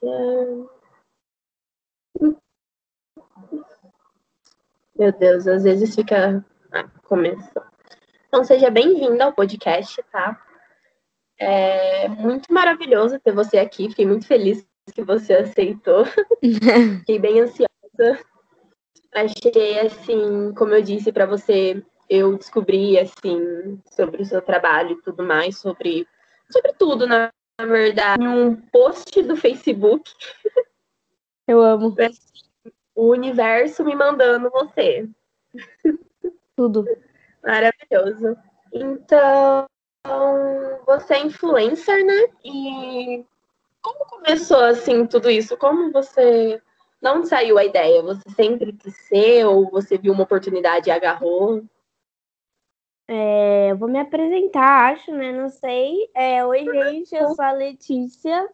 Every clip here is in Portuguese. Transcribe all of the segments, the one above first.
Meu Deus, às vezes fica. Ah, começou. Então, seja bem-vindo ao podcast, tá? É muito maravilhoso ter você aqui. Fiquei muito feliz que você aceitou. Fiquei bem ansiosa. Achei, assim, como eu disse para você, eu descobri, assim, sobre o seu trabalho e tudo mais, sobre, sobre tudo, na, na verdade, em um post do Facebook. Eu amo. O universo me mandando você. Tudo. Maravilhoso. Então, você é influencer, né? E como começou assim tudo isso? Como você. Onde saiu a ideia? Você sempre quis ser ou você viu uma oportunidade e agarrou? É, eu vou me apresentar, acho, né? Não sei. É, Oi, gente, eu sou a Letícia.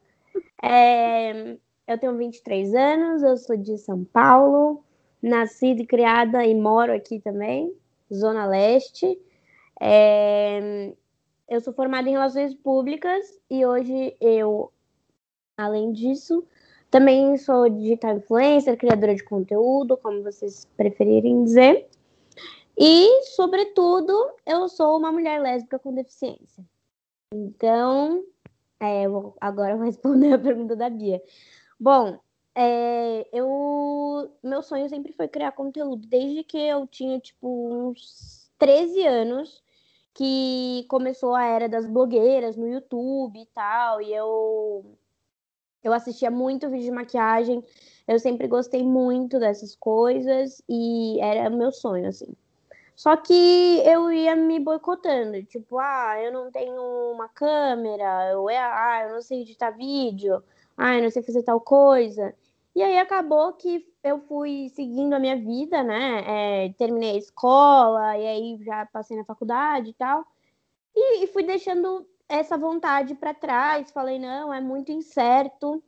É, eu tenho 23 anos, eu sou de São Paulo, nascida e criada e moro aqui também, Zona Leste. É, eu sou formada em Relações Públicas e hoje eu Além disso, também sou digital influencer, criadora de conteúdo, como vocês preferirem dizer. E, sobretudo, eu sou uma mulher lésbica com deficiência. Então, é, eu agora eu vou responder a pergunta da Bia. Bom, é, eu, meu sonho sempre foi criar conteúdo, desde que eu tinha, tipo, uns 13 anos, que começou a era das blogueiras no YouTube e tal, e eu eu assistia muito vídeo de maquiagem, eu sempre gostei muito dessas coisas e era meu sonho, assim. Só que eu ia me boicotando, tipo, ah, eu não tenho uma câmera, eu, ah, eu não sei editar vídeo, ah, eu não sei fazer tal coisa. E aí acabou que eu fui seguindo a minha vida, né? É, terminei a escola, e aí já passei na faculdade e tal. E, e fui deixando essa vontade para trás, falei, não, é muito incerto.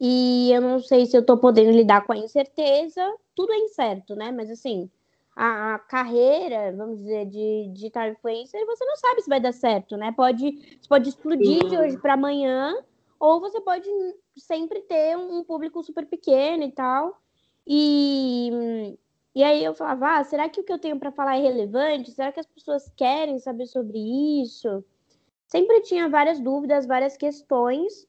E eu não sei se eu tô podendo lidar com a incerteza. Tudo é incerto, né? Mas assim, a, a carreira, vamos dizer, de digital influencer, você não sabe se vai dar certo, né? Pode, você pode explodir Sim. de hoje para amanhã, ou você pode sempre ter um público super pequeno e tal. E, e aí eu falava, ah, será que o que eu tenho para falar é relevante? Será que as pessoas querem saber sobre isso? sempre tinha várias dúvidas, várias questões.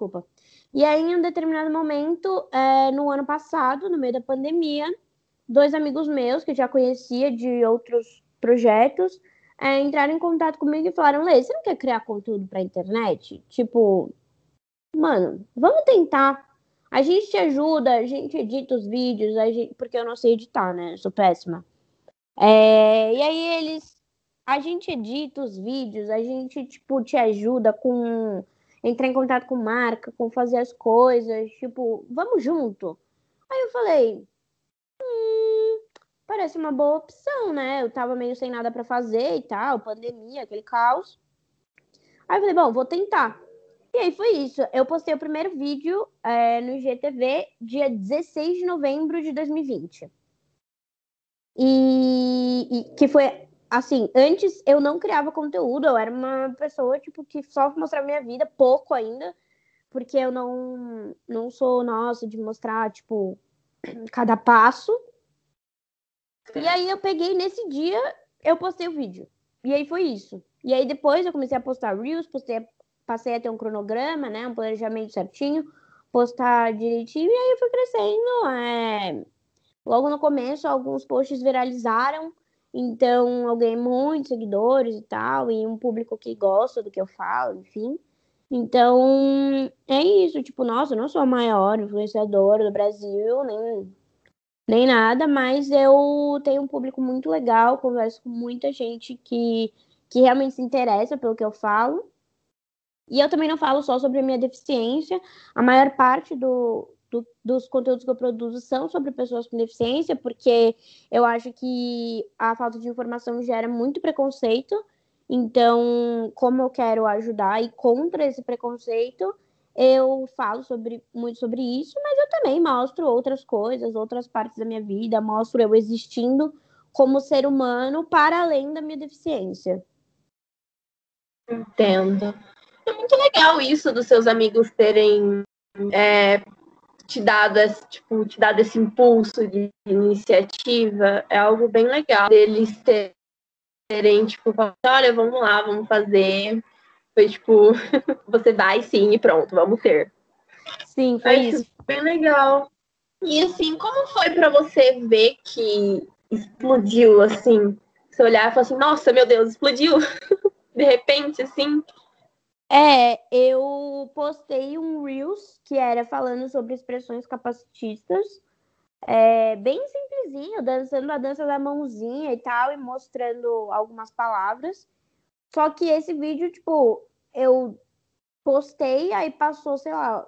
Desculpa. E aí, em um determinado momento, é, no ano passado, no meio da pandemia, dois amigos meus, que já conhecia de outros projetos, é, entraram em contato comigo e falaram: Lê, você não quer criar conteúdo pra internet? Tipo, mano, vamos tentar. A gente te ajuda, a gente edita os vídeos, gente... porque eu não sei editar, né? Eu sou péssima. É... E aí eles a gente edita os vídeos, a gente, tipo, te ajuda com entrar em contato com marca, com fazer as coisas, tipo, vamos junto. Aí eu falei, hum, parece uma boa opção, né? Eu tava meio sem nada para fazer e tal, pandemia, aquele caos. Aí eu falei, bom, vou tentar. E aí foi isso. Eu postei o primeiro vídeo é, no IGTV dia 16 de novembro de 2020. E, e que foi assim, antes eu não criava conteúdo, eu era uma pessoa, tipo, que só mostrava minha vida, pouco ainda, porque eu não, não sou, nossa, de mostrar, tipo, cada passo. E aí eu peguei nesse dia, eu postei o vídeo. E aí foi isso. E aí depois eu comecei a postar Reels, postei, passei a ter um cronograma, né, um planejamento certinho, postar direitinho, e aí eu fui crescendo. É... Logo no começo, alguns posts viralizaram, então, eu ganhei muitos seguidores e tal, e um público que gosta do que eu falo, enfim. Então, é isso. Tipo, nossa, eu não sou a maior influenciadora do Brasil, nem, nem nada, mas eu tenho um público muito legal, converso com muita gente que, que realmente se interessa pelo que eu falo. E eu também não falo só sobre a minha deficiência. A maior parte do, do, dos conteúdos que eu produzo são sobre pessoas com deficiência, porque eu acho que a falta de informação gera muito preconceito. Então, como eu quero ajudar e contra esse preconceito, eu falo sobre, muito sobre isso, mas eu também mostro outras coisas, outras partes da minha vida, mostro eu existindo como ser humano para além da minha deficiência. Entendo. É muito legal isso dos seus amigos terem é, te dado esse, tipo, te dado esse impulso de iniciativa. É algo bem legal deles terem, tipo, olha, vamos lá, vamos fazer. Foi tipo, você vai sim e pronto, vamos ter. Sim, foi isso. Bem legal. E assim, como foi para você ver que explodiu assim? Você olhar e falar assim, nossa, meu Deus, explodiu. De repente, assim. É, eu postei um Reels que era falando sobre expressões capacitistas. É, bem simplesinho, dançando a dança da mãozinha e tal, e mostrando algumas palavras. Só que esse vídeo, tipo, eu postei, aí passou, sei lá,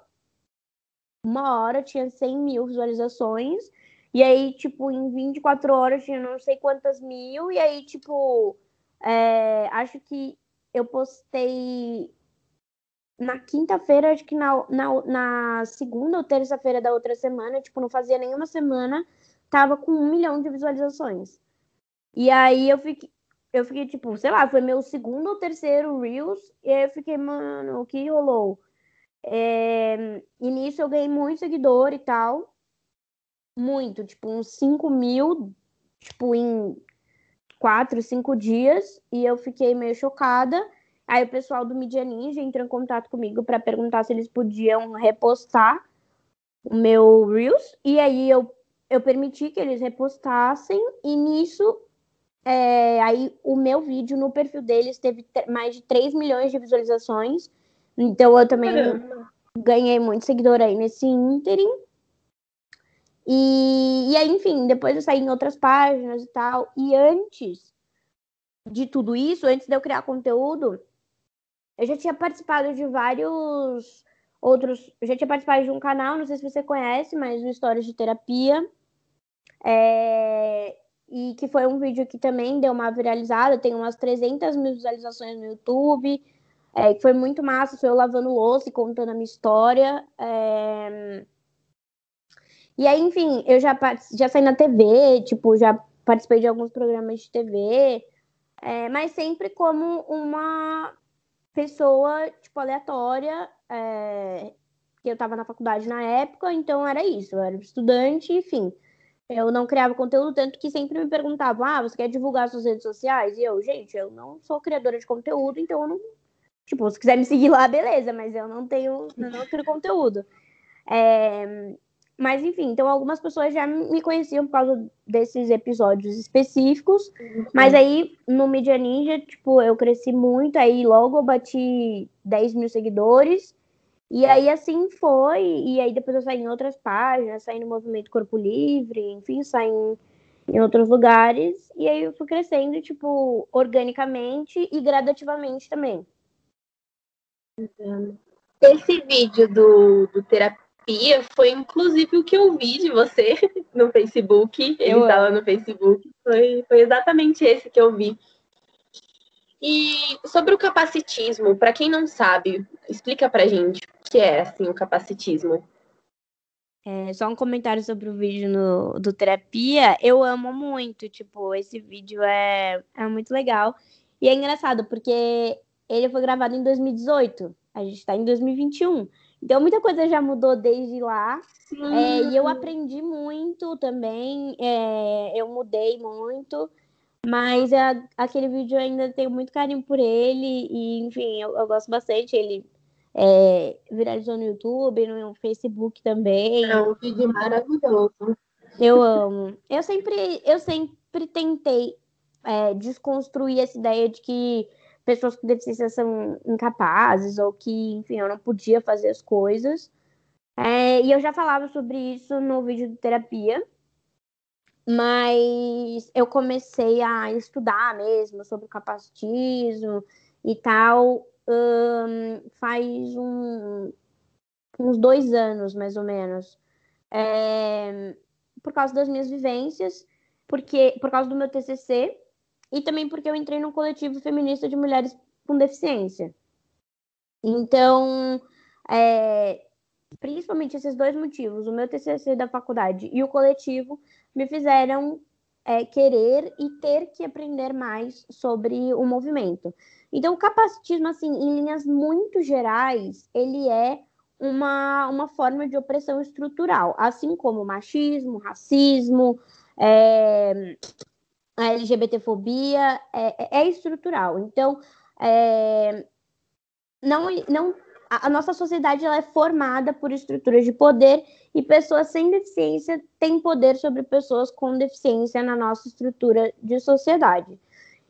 uma hora, tinha 100 mil visualizações. E aí, tipo, em 24 horas tinha não sei quantas mil. E aí, tipo, é, acho que eu postei na quinta-feira, acho que na, na, na segunda ou terça-feira da outra semana, tipo, não fazia nenhuma semana, tava com um milhão de visualizações. E aí eu fiquei, eu fiquei, tipo, sei lá, foi meu segundo ou terceiro Reels, e aí eu fiquei, mano, o que rolou? É, e nisso eu ganhei muito seguidor e tal. Muito, tipo, uns 5 mil, tipo, em 4, 5 dias. E eu fiquei meio chocada. Aí o pessoal do Media Ninja entrou em contato comigo para perguntar se eles podiam repostar o meu Reels. E aí eu, eu permiti que eles repostassem. E nisso, é, aí o meu vídeo no perfil deles teve mais de 3 milhões de visualizações. Então eu também Caramba. ganhei muito seguidor aí nesse ínterim. E, e aí, enfim, depois eu saí em outras páginas e tal. E antes de tudo isso, antes de eu criar conteúdo, eu já tinha participado de vários outros. Eu já tinha participado de um canal, não sei se você conhece, mas o Histórias de Terapia. É, e que foi um vídeo que também deu uma viralizada, tem umas 300 mil visualizações no YouTube. É, foi muito massa, sou eu lavando louça e contando a minha história. É... E aí, enfim, eu já, já saí na TV, tipo, já participei de alguns programas de TV, é, mas sempre como uma pessoa, tipo, aleatória, é, que eu tava na faculdade na época, então era isso, eu era estudante, enfim. Eu não criava conteúdo, tanto que sempre me perguntavam, ah, você quer divulgar suas redes sociais? E eu, gente, eu não sou criadora de conteúdo, então eu não Tipo, se quiser me seguir lá, beleza, mas eu não tenho, não crio conteúdo. É, mas enfim, então algumas pessoas já me conheciam por causa desses episódios específicos. Uhum. Mas aí no Media Ninja, tipo, eu cresci muito, aí logo eu bati 10 mil seguidores. E aí assim foi, e aí depois eu saí em outras páginas, saí no Movimento Corpo Livre, enfim, saí em, em outros lugares. E aí eu fui crescendo, tipo, organicamente e gradativamente também. Esse vídeo do, do terapia foi inclusive o que eu vi de você no Facebook. Ele estava no Facebook. Foi, foi exatamente esse que eu vi. E sobre o capacitismo, para quem não sabe, explica pra gente o que é assim o capacitismo. É, só um comentário sobre o vídeo no, do terapia. Eu amo muito, tipo, esse vídeo é, é muito legal. E é engraçado, porque ele foi gravado em 2018. A gente está em 2021. Então, muita coisa já mudou desde lá. É, e eu aprendi muito também. É, eu mudei muito. Mas é, aquele vídeo eu ainda tenho muito carinho por ele. E, enfim, eu, eu gosto bastante. Ele é, viralizou no YouTube, no Facebook também. É um vídeo maravilhoso. Eu amo. Eu sempre, eu sempre tentei é, desconstruir essa ideia de que pessoas com deficiência são incapazes ou que, enfim, eu não podia fazer as coisas. É, e eu já falava sobre isso no vídeo de terapia, mas eu comecei a estudar mesmo sobre capacitismo e tal um, faz um, uns dois anos, mais ou menos. É, por causa das minhas vivências, porque por causa do meu TCC, e também porque eu entrei num coletivo feminista de mulheres com deficiência. Então, é, principalmente esses dois motivos, o meu TCC da faculdade e o coletivo, me fizeram é, querer e ter que aprender mais sobre o movimento. Então, o capacitismo, assim, em linhas muito gerais, ele é uma, uma forma de opressão estrutural, assim como machismo, racismo, é, a LGBTfobia é, é estrutural. Então, é, não, não, a, a nossa sociedade ela é formada por estruturas de poder e pessoas sem deficiência têm poder sobre pessoas com deficiência na nossa estrutura de sociedade.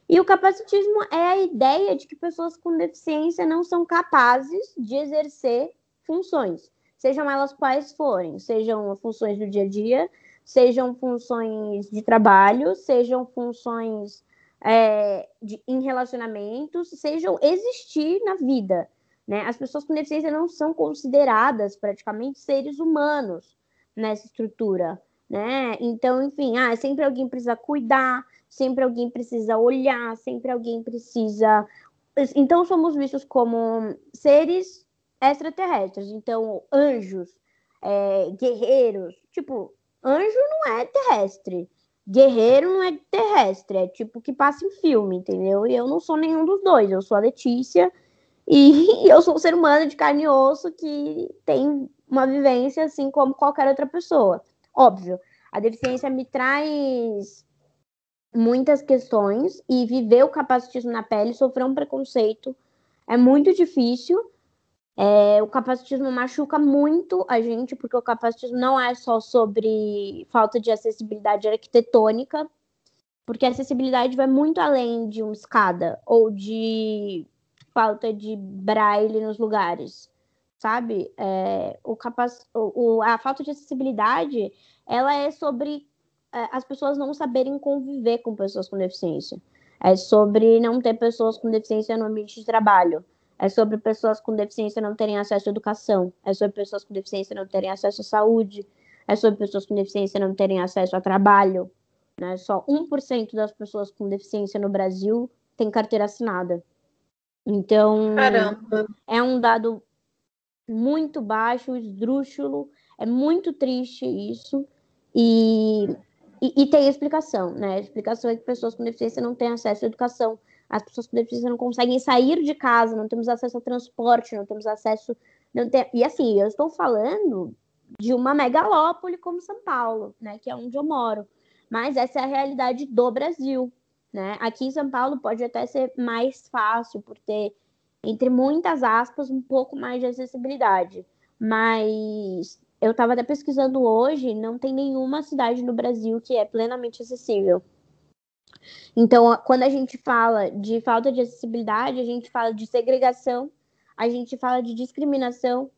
E o capacitismo é a ideia de que pessoas com deficiência não são capazes de exercer funções, sejam elas quais forem, sejam funções do dia a dia, sejam funções de trabalho, sejam funções é, de, em relacionamentos, sejam existir na vida. Né? As pessoas com deficiência não são consideradas praticamente seres humanos nessa estrutura. Né? Então, enfim, ah, sempre alguém precisa cuidar, sempre alguém precisa olhar, sempre alguém precisa. Então, somos vistos como seres extraterrestres. Então, anjos, é, guerreiros. Tipo, anjo não é terrestre. Guerreiro não é terrestre. É tipo que passa em filme, entendeu? E eu não sou nenhum dos dois. Eu sou a Letícia e eu sou um ser humano de carne e osso que tem uma vivência assim como qualquer outra pessoa. Óbvio, a deficiência me traz muitas questões e viver o capacitismo na pele, sofrer um preconceito é muito difícil. É, o capacitismo machuca muito a gente, porque o capacitismo não é só sobre falta de acessibilidade arquitetônica, porque a acessibilidade vai muito além de uma escada ou de falta de braille nos lugares, sabe? É, o capac... o, a falta de acessibilidade, ela é sobre é, as pessoas não saberem conviver com pessoas com deficiência. É sobre não ter pessoas com deficiência no ambiente de trabalho. É sobre pessoas com deficiência não terem acesso à educação. É sobre pessoas com deficiência não terem acesso à saúde. É sobre pessoas com deficiência não terem acesso a trabalho. Né? Só 1% das pessoas com deficiência no Brasil tem carteira assinada. Então, Caramba. é um dado muito baixo, esdrúxulo, é muito triste isso, e, e, e, tem explicação, né? A explicação é que pessoas com deficiência não têm acesso à educação, as pessoas com deficiência não conseguem sair de casa, não temos acesso a transporte, não temos acesso. Não tem... E assim, eu estou falando de uma megalópole como São Paulo, né? Que é onde eu moro. Mas essa é a realidade do Brasil. Né? Aqui em São Paulo pode até ser mais fácil por ter, entre muitas aspas, um pouco mais de acessibilidade. Mas eu estava até pesquisando hoje, não tem nenhuma cidade no Brasil que é plenamente acessível. Então, quando a gente fala de falta de acessibilidade, a gente fala de segregação, a gente fala de discriminação,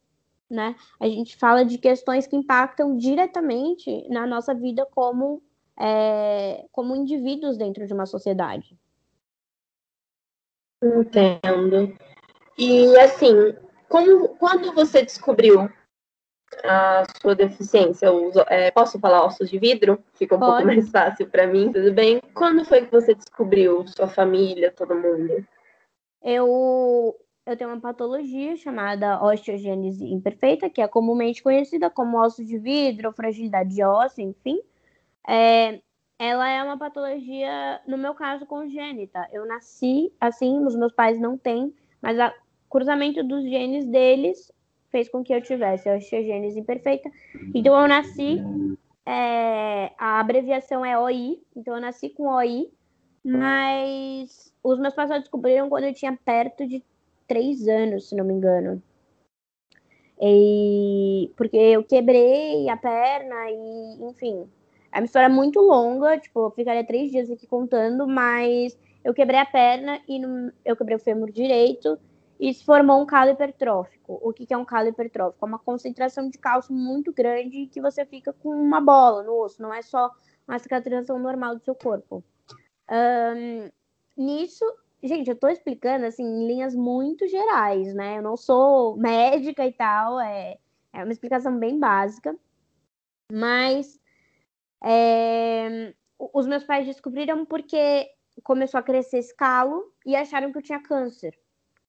né? A gente fala de questões que impactam diretamente na nossa vida como é, como indivíduos dentro de uma sociedade. Entendo. E assim, como, quando você descobriu a sua deficiência, os, é, posso falar ossos de vidro? Fica um Pode. pouco mais fácil para mim, tudo bem? Quando foi que você descobriu sua família, todo mundo? Eu, eu tenho uma patologia chamada osteogênese imperfeita, que é comumente conhecida como osso de vidro, fragilidade de osso, enfim é, ela é uma patologia, no meu caso, congênita. Eu nasci assim, os meus pais não têm, mas o cruzamento dos genes deles fez com que eu tivesse a osteogênese imperfeita. Então, eu nasci, é, a abreviação é OI, então eu nasci com OI, mas os meus pais só descobriram quando eu tinha perto de três anos, se não me engano. E porque eu quebrei a perna e, enfim, é uma história muito longa, tipo, eu ficaria três dias aqui contando, mas eu quebrei a perna e no, eu quebrei o fêmur direito e se formou um calo hipertrófico. O que, que é um calo hipertrófico? É uma concentração de cálcio muito grande que você fica com uma bola no osso, não é só uma cicatrização normal do seu corpo. Um, nisso, gente, eu tô explicando assim em linhas muito gerais, né? Eu não sou médica e tal, é, é uma explicação bem básica, mas é, os meus pais descobriram porque começou a crescer esse calo e acharam que eu tinha câncer.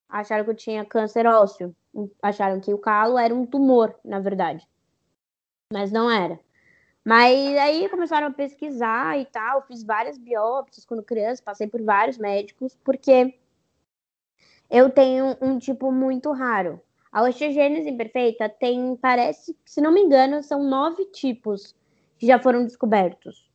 Acharam que eu tinha câncer ósseo. Acharam que o calo era um tumor, na verdade. Mas não era. Mas aí começaram a pesquisar e tal, fiz várias biópsias quando criança, passei por vários médicos, porque eu tenho um tipo muito raro. A osteogênese imperfeita tem, parece, se não me engano, são nove tipos que já foram descobertos.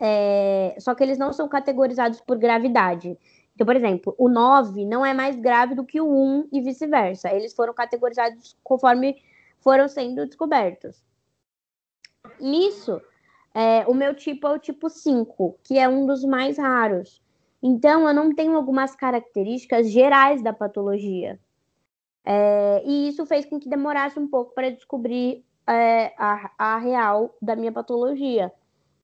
É, só que eles não são categorizados por gravidade. Então, por exemplo, o 9 não é mais grave do que o 1 e vice-versa. Eles foram categorizados conforme foram sendo descobertos. Nisso, é, o meu tipo é o tipo 5, que é um dos mais raros. Então, eu não tenho algumas características gerais da patologia. É, e isso fez com que demorasse um pouco para descobrir é, a, a real da minha patologia.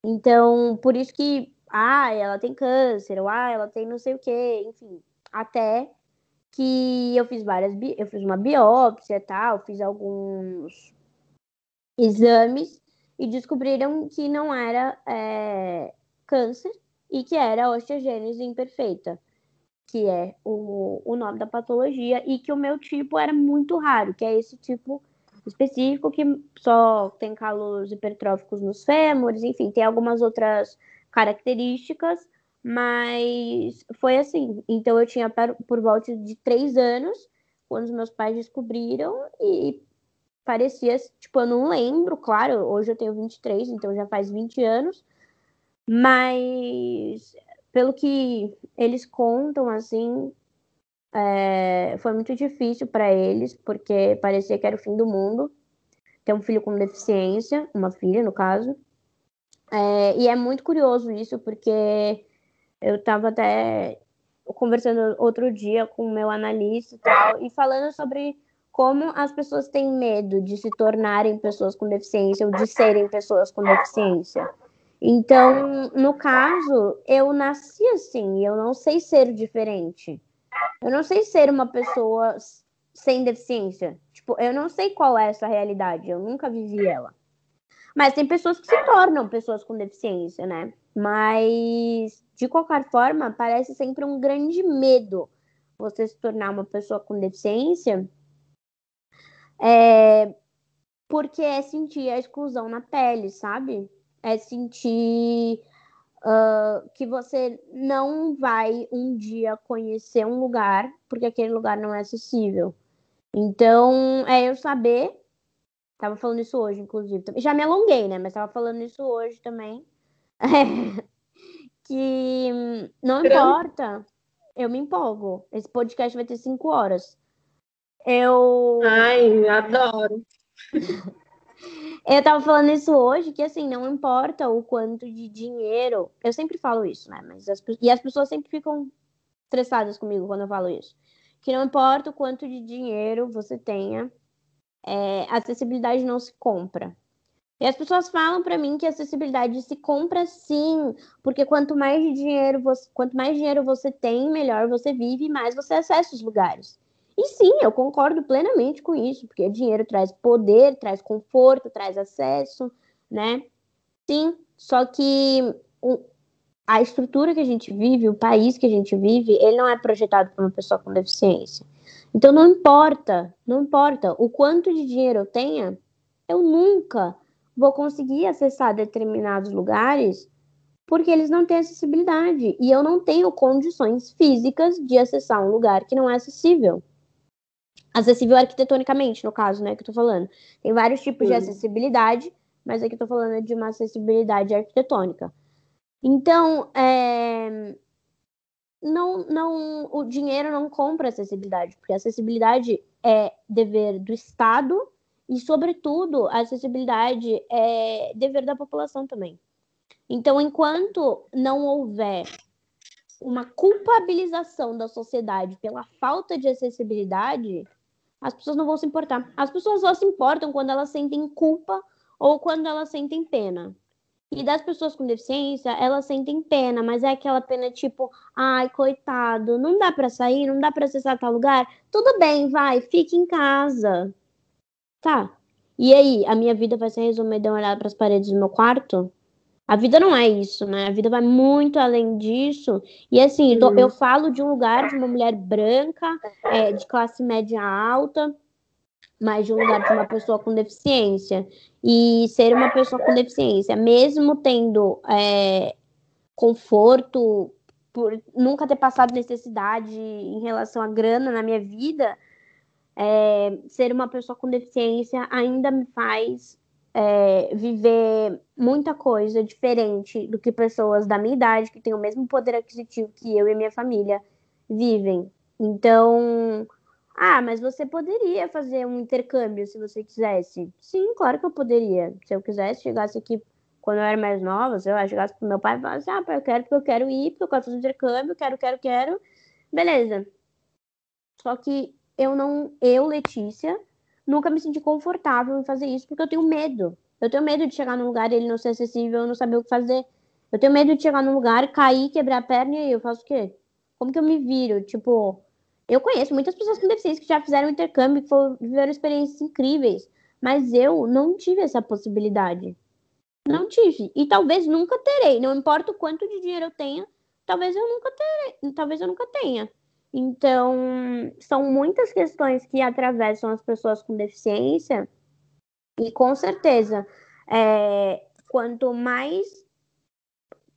Então, por isso que, ah, ela tem câncer, ou ah, ela tem não sei o quê, enfim, até que eu fiz várias, eu fiz uma biópsia e tal, fiz alguns exames e descobriram que não era é, câncer e que era osteogênese imperfeita, que é o, o nome da patologia, e que o meu tipo era muito raro, que é esse tipo específico que só tem calos hipertróficos nos fêmures, enfim, tem algumas outras características, mas foi assim. Então eu tinha por volta de três anos quando os meus pais descobriram e parecia, tipo, eu não lembro, claro, hoje eu tenho 23, então já faz 20 anos, mas pelo que eles contam, assim, é, foi muito difícil para eles, porque parecia que era o fim do mundo. Ter um filho com deficiência, uma filha, no caso. É, e é muito curioso isso, porque eu estava até conversando outro dia com o meu analista e tal, e falando sobre como as pessoas têm medo de se tornarem pessoas com deficiência ou de serem pessoas com deficiência. Então, no caso, eu nasci assim, eu não sei ser diferente. Eu não sei ser uma pessoa sem deficiência. Tipo, eu não sei qual é essa realidade, eu nunca vivi ela. Mas tem pessoas que se tornam pessoas com deficiência, né? Mas, de qualquer forma, parece sempre um grande medo você se tornar uma pessoa com deficiência, é, porque é sentir a exclusão na pele, sabe? É sentir uh, que você não vai um dia conhecer um lugar porque aquele lugar não é acessível. Então, é eu saber. Tava falando isso hoje, inclusive. Já me alonguei, né? Mas tava falando isso hoje também. que não importa. Eu me empolgo. Esse podcast vai ter cinco horas. Eu. Ai, adoro. Eu tava falando isso hoje, que assim, não importa o quanto de dinheiro. Eu sempre falo isso, né? Mas as, e as pessoas sempre ficam estressadas comigo quando eu falo isso. Que não importa o quanto de dinheiro você tenha, é, acessibilidade não se compra. E as pessoas falam para mim que acessibilidade se compra sim, porque quanto mais dinheiro você, quanto mais dinheiro você tem, melhor você vive e mais você acessa os lugares. E sim, eu concordo plenamente com isso, porque dinheiro traz poder, traz conforto, traz acesso, né? Sim, só que a estrutura que a gente vive, o país que a gente vive, ele não é projetado para uma pessoa com deficiência. Então não importa, não importa o quanto de dinheiro eu tenha, eu nunca vou conseguir acessar determinados lugares porque eles não têm acessibilidade e eu não tenho condições físicas de acessar um lugar que não é acessível acessível arquitetonicamente, no caso, né, que eu tô falando. Tem vários tipos Sim. de acessibilidade, mas aqui eu tô falando de uma acessibilidade arquitetônica. Então, é... não, não, o dinheiro não compra acessibilidade, porque acessibilidade é dever do Estado e, sobretudo, a acessibilidade é dever da população também. Então, enquanto não houver uma culpabilização da sociedade pela falta de acessibilidade, as pessoas não vão se importar. As pessoas só se importam quando elas sentem culpa ou quando elas sentem pena. E das pessoas com deficiência, elas sentem pena, mas é aquela pena tipo, ai, coitado, não dá para sair, não dá para acessar tal lugar. Tudo bem, vai, fique em casa. Tá. E aí, a minha vida vai ser resumida em olhar para as paredes do meu quarto? A vida não é isso, né? A vida vai muito além disso. E assim, uhum. eu falo de um lugar de uma mulher branca, é, de classe média alta, mais de um lugar de uma pessoa com deficiência. E ser uma pessoa com deficiência, mesmo tendo é, conforto, por nunca ter passado necessidade em relação à grana na minha vida, é, ser uma pessoa com deficiência ainda me faz é, viver muita coisa diferente do que pessoas da minha idade, que têm o mesmo poder aquisitivo que eu e minha família, vivem. Então, ah, mas você poderia fazer um intercâmbio se você quisesse. Sim, claro que eu poderia. Se eu quisesse, chegasse aqui quando eu era mais nova, se eu chegasse pro meu pai e falasse, ah, pai, eu quero porque eu quero ir, porque eu quero fazer intercâmbio, quero, quero, quero. Beleza. Só que eu não, eu, Letícia, nunca me senti confortável em fazer isso porque eu tenho medo. Eu tenho medo de chegar num lugar e ele não ser acessível, eu não saber o que fazer. Eu tenho medo de chegar num lugar, cair, quebrar a perna e aí eu faço o quê? Como que eu me viro? Tipo, eu conheço muitas pessoas com deficiência que já fizeram intercâmbio, que foram, viveram experiências incríveis, mas eu não tive essa possibilidade. Não tive. E talvez nunca terei. Não importa o quanto de dinheiro eu tenha, talvez eu nunca terei, talvez eu nunca tenha. Então, são muitas questões que atravessam as pessoas com deficiência, e com certeza, é, quanto mais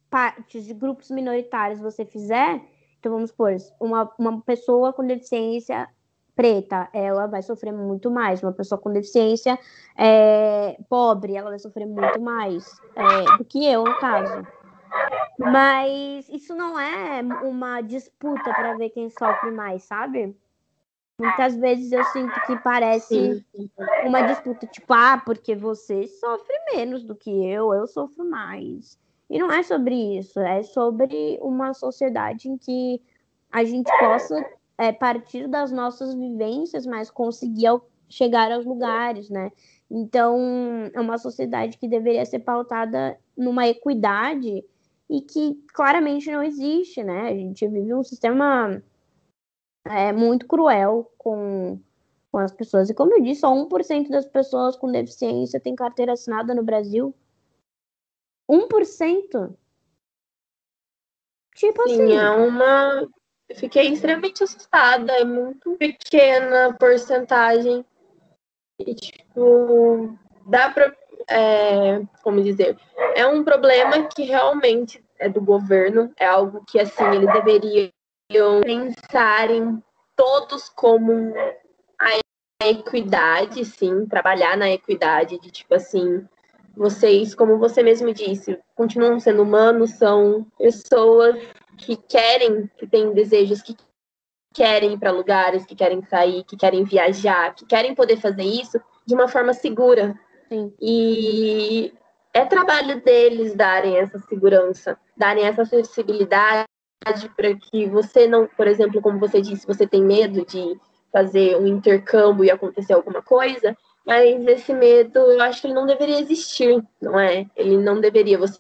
partes de grupos minoritários você fizer, então vamos supor, uma, uma pessoa com deficiência preta, ela vai sofrer muito mais. Uma pessoa com deficiência é, pobre, ela vai sofrer muito mais é, do que eu, no caso. Mas isso não é uma disputa para ver quem sofre mais, sabe? Muitas vezes eu sinto que parece Sim. uma disputa, tipo, ah, porque você sofre menos do que eu, eu sofro mais. E não é sobre isso, é sobre uma sociedade em que a gente possa é, partir das nossas vivências, mas conseguir chegar aos lugares, né? Então, é uma sociedade que deveria ser pautada numa equidade e que claramente não existe, né? A gente vive um sistema é, muito cruel com, com as pessoas. E como eu disse, só 1% das pessoas com deficiência tem carteira assinada no Brasil. 1%? Tipo Sim, assim. É uma. fiquei extremamente assustada. É muito pequena porcentagem. E, tipo, dá pra. É, como dizer? É um problema que realmente é do governo. É algo que, assim, eles deveriam pensar em todos como a equidade, sim, trabalhar na equidade, de tipo assim, vocês, como você mesmo disse, continuam sendo humanos, são pessoas que querem, que têm desejos, que querem ir para lugares, que querem sair, que querem viajar, que querem poder fazer isso de uma forma segura. Sim. E é trabalho deles darem essa segurança, darem essa acessibilidade para que você não, por exemplo, como você disse, você tem medo de fazer um intercâmbio e acontecer alguma coisa, mas esse medo, eu acho que ele não deveria existir, não é? Ele não deveria. Você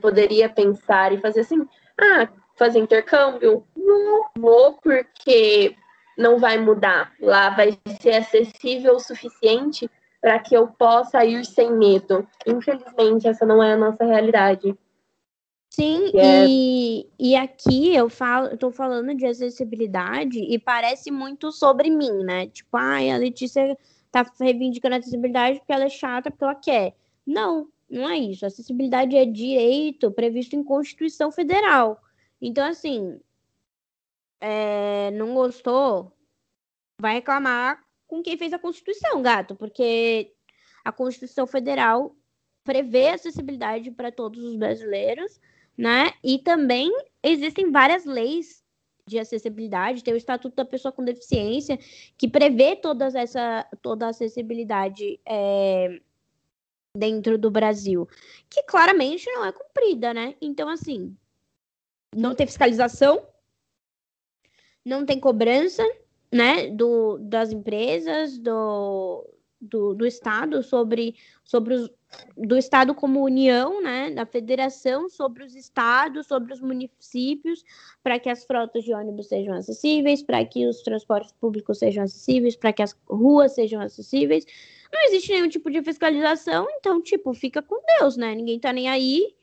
poderia pensar e fazer assim: ah, fazer intercâmbio? Não vou, porque não vai mudar. Lá vai ser acessível o suficiente para que eu possa ir sem medo. Infelizmente, essa não é a nossa realidade. Sim, é... e, e aqui eu falo, eu tô falando de acessibilidade e parece muito sobre mim, né? Tipo, ai, a Letícia tá reivindicando a acessibilidade porque ela é chata, porque ela quer. Não, não é isso. Acessibilidade é direito previsto em Constituição Federal. Então, assim, é, não gostou, vai reclamar com quem fez a Constituição, gato, porque a Constituição Federal prevê acessibilidade para todos os brasileiros, né? E também existem várias leis de acessibilidade, tem o Estatuto da Pessoa com Deficiência, que prevê todas essa, toda a acessibilidade é, dentro do Brasil, que claramente não é cumprida, né? Então, assim, não tem fiscalização, não tem cobrança, né, do, das empresas, do, do, do Estado sobre, sobre os, do Estado como União, né, da Federação sobre os estados, sobre os municípios, para que as frotas de ônibus sejam acessíveis, para que os transportes públicos sejam acessíveis, para que as ruas sejam acessíveis. Não existe nenhum tipo de fiscalização, então, tipo, fica com Deus, né? Ninguém tá nem aí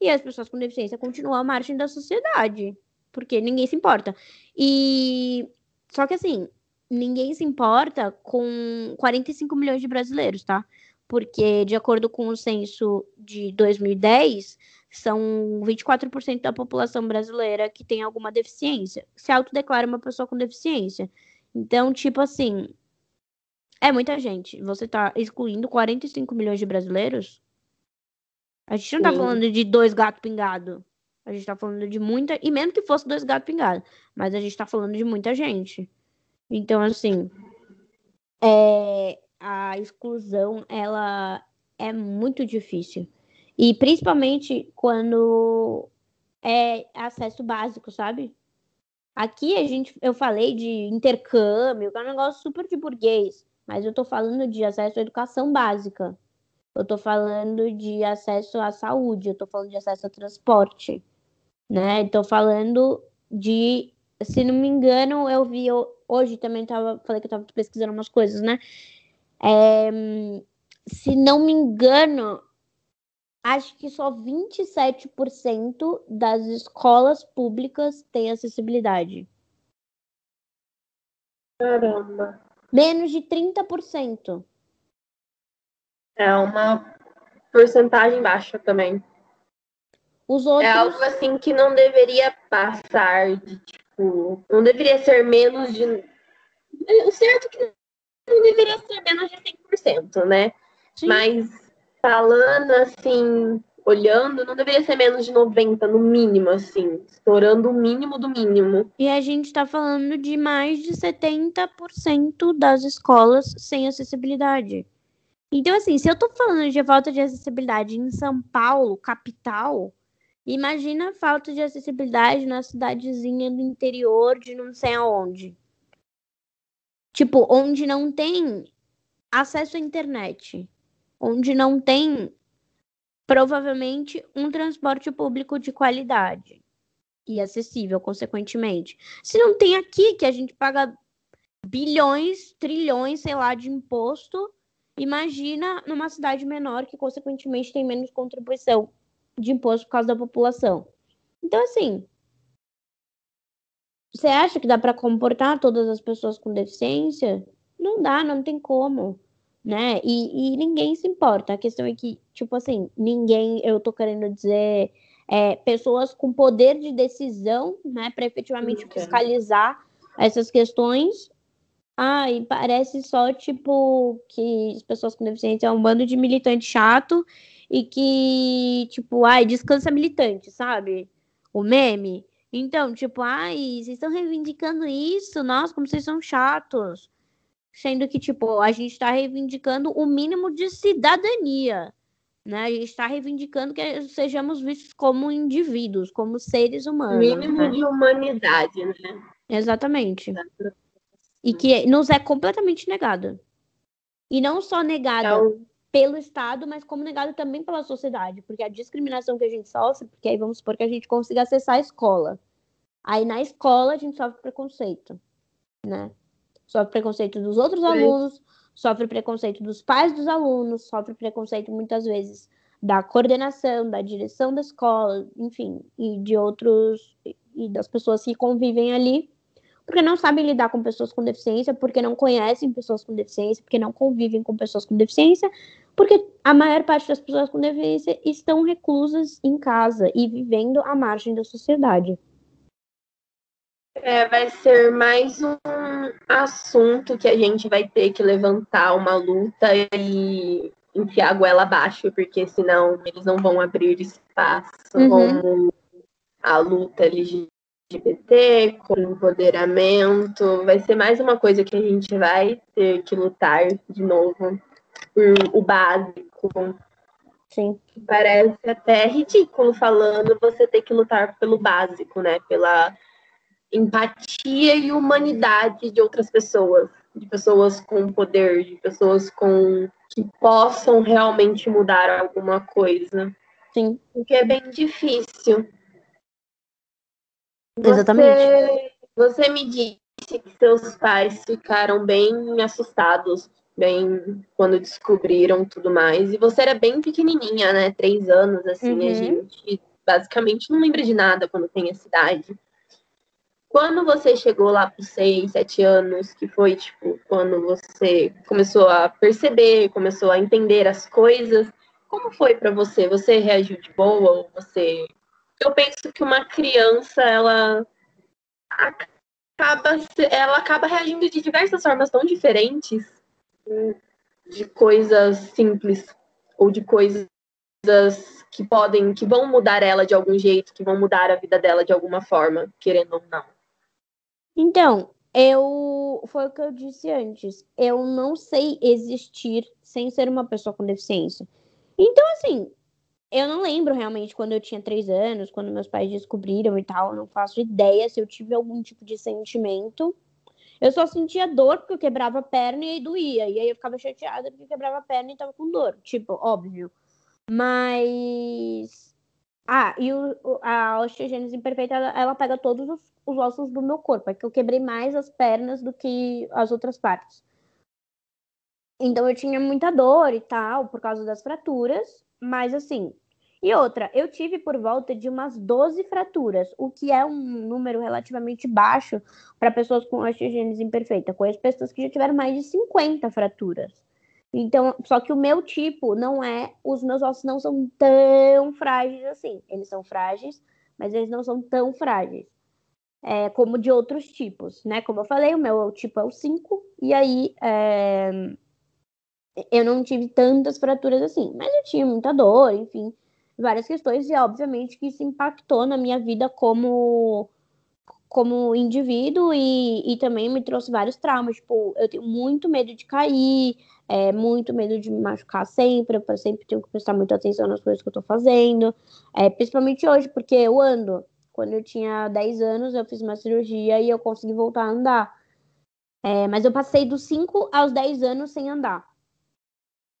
e as pessoas com deficiência continuam a margem da sociedade, porque ninguém se importa. E só que assim, ninguém se importa com 45 milhões de brasileiros, tá? Porque, de acordo com o censo de 2010, são 24% da população brasileira que tem alguma deficiência. Se autodeclara uma pessoa com deficiência. Então, tipo assim, é muita gente. Você tá excluindo 45 milhões de brasileiros? A gente não tá Sim. falando de dois gatos pingados. A gente tá falando de muita. E mesmo que fosse dois gatos pingados. Mas a gente tá falando de muita gente. Então, assim. É... A exclusão, ela é muito difícil. E principalmente quando é acesso básico, sabe? Aqui a gente, eu falei de intercâmbio, que é um negócio super de burguês, mas eu tô falando de acesso à educação básica. Eu tô falando de acesso à saúde, eu tô falando de acesso a transporte, né? Estou falando de, se não me engano, eu vi hoje também tava, falei que eu tava pesquisando umas coisas, né? É, se não me engano, acho que só 27% das escolas públicas têm acessibilidade. Caramba. Menos de 30%. É uma porcentagem baixa também. Os outros... É algo assim que não deveria passar de, tipo, não deveria ser menos de. O certo é que não deveria ser menos de 100%, né? Sim. Mas falando assim, olhando, não deveria ser menos de 90, no mínimo, assim, estourando o mínimo do mínimo. E a gente está falando de mais de 70% das escolas sem acessibilidade. Então, assim, se eu estou falando de falta de acessibilidade em São Paulo, capital, imagina a falta de acessibilidade na cidadezinha do interior de não sei aonde. Tipo, onde não tem acesso à internet onde não tem provavelmente um transporte público de qualidade e acessível, consequentemente. Se não tem aqui, que a gente paga bilhões, trilhões, sei lá, de imposto, imagina numa cidade menor que, consequentemente, tem menos contribuição de imposto por causa da população. Então, assim, você acha que dá para comportar todas as pessoas com deficiência? Não dá, não tem como né? E, e ninguém se importa. A questão é que, tipo assim, ninguém, eu tô querendo dizer, é, pessoas com poder de decisão, né, para efetivamente fiscalizar essas questões. Ah, e parece só, tipo, que as pessoas com deficiência é um bando de militante chato e que, tipo, ai, descansa militante, sabe? O meme. Então, tipo, ai, vocês estão reivindicando isso? Nossa, como vocês são chatos sendo que, tipo, a gente está reivindicando o mínimo de cidadania, né? A gente está reivindicando que sejamos vistos como indivíduos, como seres humanos. Mínimo né? de humanidade, né? Exatamente. E que nos é completamente negado. E não só negado então... pelo Estado, mas como negado também pela sociedade. Porque a discriminação que a gente sofre, porque aí vamos supor que a gente consiga acessar a escola. Aí na escola a gente sofre preconceito, né? sofre preconceito dos outros Sim. alunos, sofre preconceito dos pais dos alunos, sofre preconceito muitas vezes da coordenação, da direção da escola, enfim, e de outros e das pessoas que convivem ali, porque não sabem lidar com pessoas com deficiência, porque não conhecem pessoas com deficiência, porque não convivem com pessoas com deficiência, porque a maior parte das pessoas com deficiência estão reclusas em casa e vivendo à margem da sociedade. É, vai ser mais um assunto que a gente vai ter que levantar uma luta e enfiar a goela abaixo, porque senão eles não vão abrir espaço uhum. como a luta LGBT, com empoderamento. Vai ser mais uma coisa que a gente vai ter que lutar de novo por o básico. Sim. Parece até ridículo falando você ter que lutar pelo básico, né? Pela empatia e humanidade de outras pessoas, de pessoas com poder, de pessoas com que possam realmente mudar alguma coisa. Sim. Porque é bem difícil. Exatamente. Você, você me disse que seus pais ficaram bem assustados, bem quando descobriram tudo mais. E você era bem pequenininha, né? Três anos, assim, uhum. a gente basicamente não lembra de nada quando tem essa idade. quando você chegou lá para seis, sete anos, que foi tipo quando você começou a perceber, começou a entender as coisas, como foi para você? Você reagiu de boa ou você? Eu penso que uma criança ela acaba ela acaba reagindo de diversas formas tão diferentes de coisas simples ou de coisas que podem, que vão mudar ela de algum jeito, que vão mudar a vida dela de alguma forma, querendo ou não. Então, eu foi o que eu disse antes. Eu não sei existir sem ser uma pessoa com deficiência. Então, assim, eu não lembro realmente quando eu tinha três anos, quando meus pais descobriram e tal. Não faço ideia se eu tive algum tipo de sentimento. Eu só sentia dor porque eu quebrava a perna e aí doía. E aí eu ficava chateada porque eu quebrava a perna e tava com dor. Tipo, óbvio. Mas. Ah, e o, a osteogênese imperfeita, ela, ela pega todos os, os, ossos do meu corpo. É que eu quebrei mais as pernas do que as outras partes. Então eu tinha muita dor e tal, por causa das fraturas. Mas assim. E outra, eu tive por volta de umas 12 fraturas, o que é um número relativamente baixo para pessoas com osteogênese imperfeita. Conheço pessoas que já tiveram mais de 50 fraturas. Então, só que o meu tipo não é, os meus ossos não são tão frágeis assim. Eles são frágeis, mas eles não são tão frágeis. É, como de outros tipos, né? Como eu falei, o meu tipo é o 5, e aí é, eu não tive tantas fraturas assim, mas eu tinha muita dor, enfim, várias questões, e obviamente que isso impactou na minha vida como como indivíduo e, e também me trouxe vários traumas. Tipo, eu tenho muito medo de cair, é, muito medo de me machucar sempre, eu sempre tenho que prestar muita atenção nas coisas que eu tô fazendo, é, principalmente hoje, porque eu ando. Quando eu tinha 10 anos, eu fiz uma cirurgia e eu consegui voltar a andar. É, mas eu passei dos 5 aos 10 anos sem andar.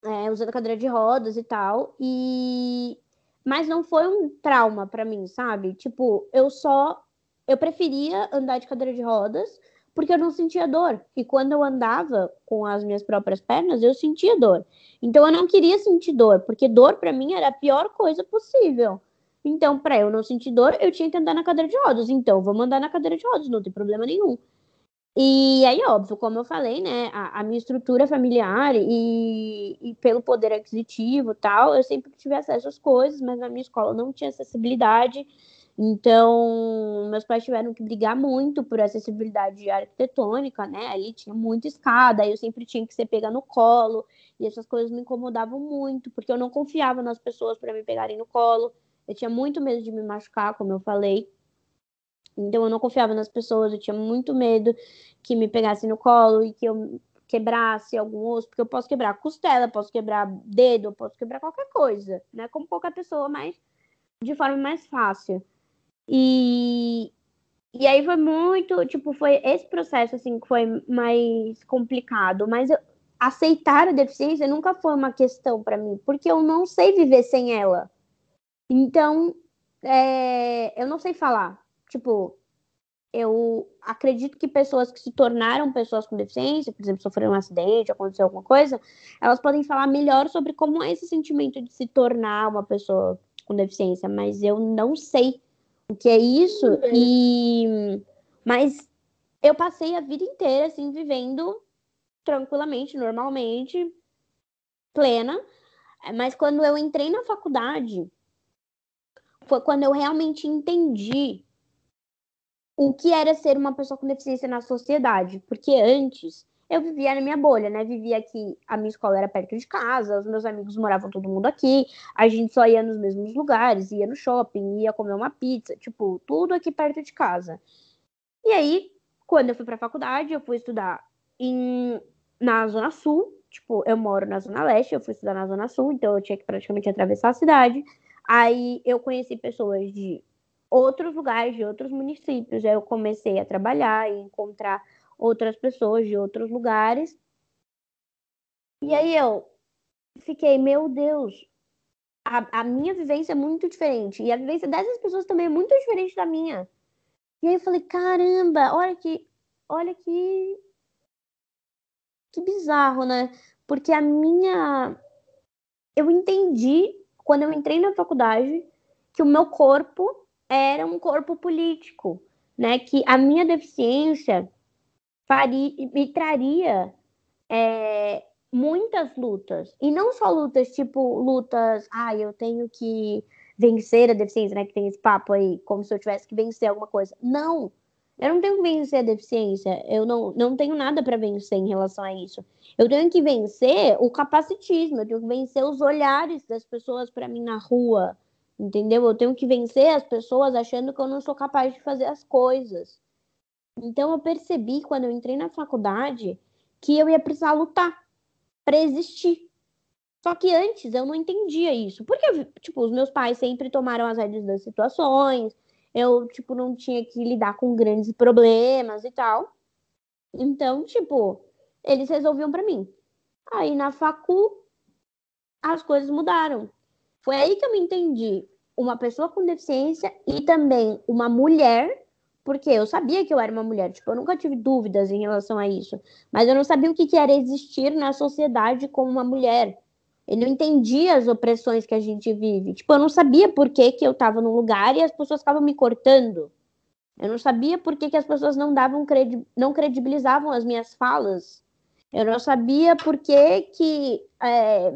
É, usando cadeira de rodas e tal. E... Mas não foi um trauma para mim, sabe? Tipo, eu só eu preferia andar de cadeira de rodas porque eu não sentia dor. E quando eu andava com as minhas próprias pernas, eu sentia dor. Então eu não queria sentir dor, porque dor para mim era a pior coisa possível. Então, para eu não sentir dor, eu tinha que andar na cadeira de rodas. Então, vou andar na cadeira de rodas, não tem problema nenhum. E aí, óbvio, como eu falei, né, a, a minha estrutura familiar e, e, pelo poder aquisitivo tal, eu sempre tive acesso às coisas, mas na minha escola não tinha acessibilidade. Então, meus pais tiveram que brigar muito por acessibilidade arquitetônica, né? Ali tinha muita escada, eu sempre tinha que ser pega no colo, e essas coisas me incomodavam muito, porque eu não confiava nas pessoas para me pegarem no colo. Eu tinha muito medo de me machucar, como eu falei. Então, eu não confiava nas pessoas, eu tinha muito medo que me pegassem no colo e que eu quebrasse algum osso, porque eu posso quebrar costela, posso quebrar dedo, posso quebrar qualquer coisa, né? Como qualquer pessoa, mas de forma mais fácil. E, e aí foi muito, tipo, foi esse processo, assim, que foi mais complicado. Mas eu, aceitar a deficiência nunca foi uma questão para mim, porque eu não sei viver sem ela. Então, é, eu não sei falar. Tipo, eu acredito que pessoas que se tornaram pessoas com deficiência, por exemplo, sofreram um acidente, aconteceu alguma coisa, elas podem falar melhor sobre como é esse sentimento de se tornar uma pessoa com deficiência, mas eu não sei o que é isso. E mas eu passei a vida inteira assim vivendo tranquilamente, normalmente, plena. Mas quando eu entrei na faculdade, foi quando eu realmente entendi o que era ser uma pessoa com deficiência na sociedade. Porque antes eu vivia na minha bolha, né? Vivia aqui, a minha escola era perto de casa, os meus amigos moravam todo mundo aqui, a gente só ia nos mesmos lugares, ia no shopping, ia comer uma pizza, tipo, tudo aqui perto de casa. E aí, quando eu fui pra faculdade, eu fui estudar em, na Zona Sul, tipo, eu moro na Zona Leste, eu fui estudar na Zona Sul, então eu tinha que praticamente atravessar a cidade. Aí eu conheci pessoas de outros lugares, de outros municípios, aí eu comecei a trabalhar e encontrar outras pessoas de outros lugares. E aí eu fiquei, meu Deus, a, a minha vivência é muito diferente. E a vivência dessas pessoas também é muito diferente da minha. E aí eu falei, caramba, olha que. Olha que. Que bizarro, né? Porque a minha. Eu entendi, quando eu entrei na faculdade, que o meu corpo era um corpo político né, que a minha deficiência faria, me traria é, muitas lutas. E não só lutas, tipo, lutas, ah, eu tenho que vencer a deficiência, né? Que tem esse papo aí, como se eu tivesse que vencer alguma coisa. Não! Eu não tenho que vencer a deficiência. Eu não, não tenho nada para vencer em relação a isso. Eu tenho que vencer o capacitismo. Eu tenho que vencer os olhares das pessoas para mim na rua. Entendeu? Eu tenho que vencer as pessoas achando que eu não sou capaz de fazer as coisas. Então eu percebi quando eu entrei na faculdade que eu ia precisar lutar para existir. Só que antes eu não entendia isso. Porque, tipo, os meus pais sempre tomaram as rédeas das situações. Eu, tipo, não tinha que lidar com grandes problemas e tal. Então, tipo, eles resolviam para mim. Aí na facu as coisas mudaram. Foi aí que eu me entendi uma pessoa com deficiência e também uma mulher porque eu sabia que eu era uma mulher, tipo, eu nunca tive dúvidas em relação a isso, mas eu não sabia o que, era existir na sociedade como uma mulher. Eu não entendia as opressões que a gente vive. Tipo, eu não sabia por que, que eu estava num lugar e as pessoas estavam me cortando. Eu não sabia por que, que as pessoas não davam credi não credibilizavam as minhas falas. Eu não sabia por que, que é,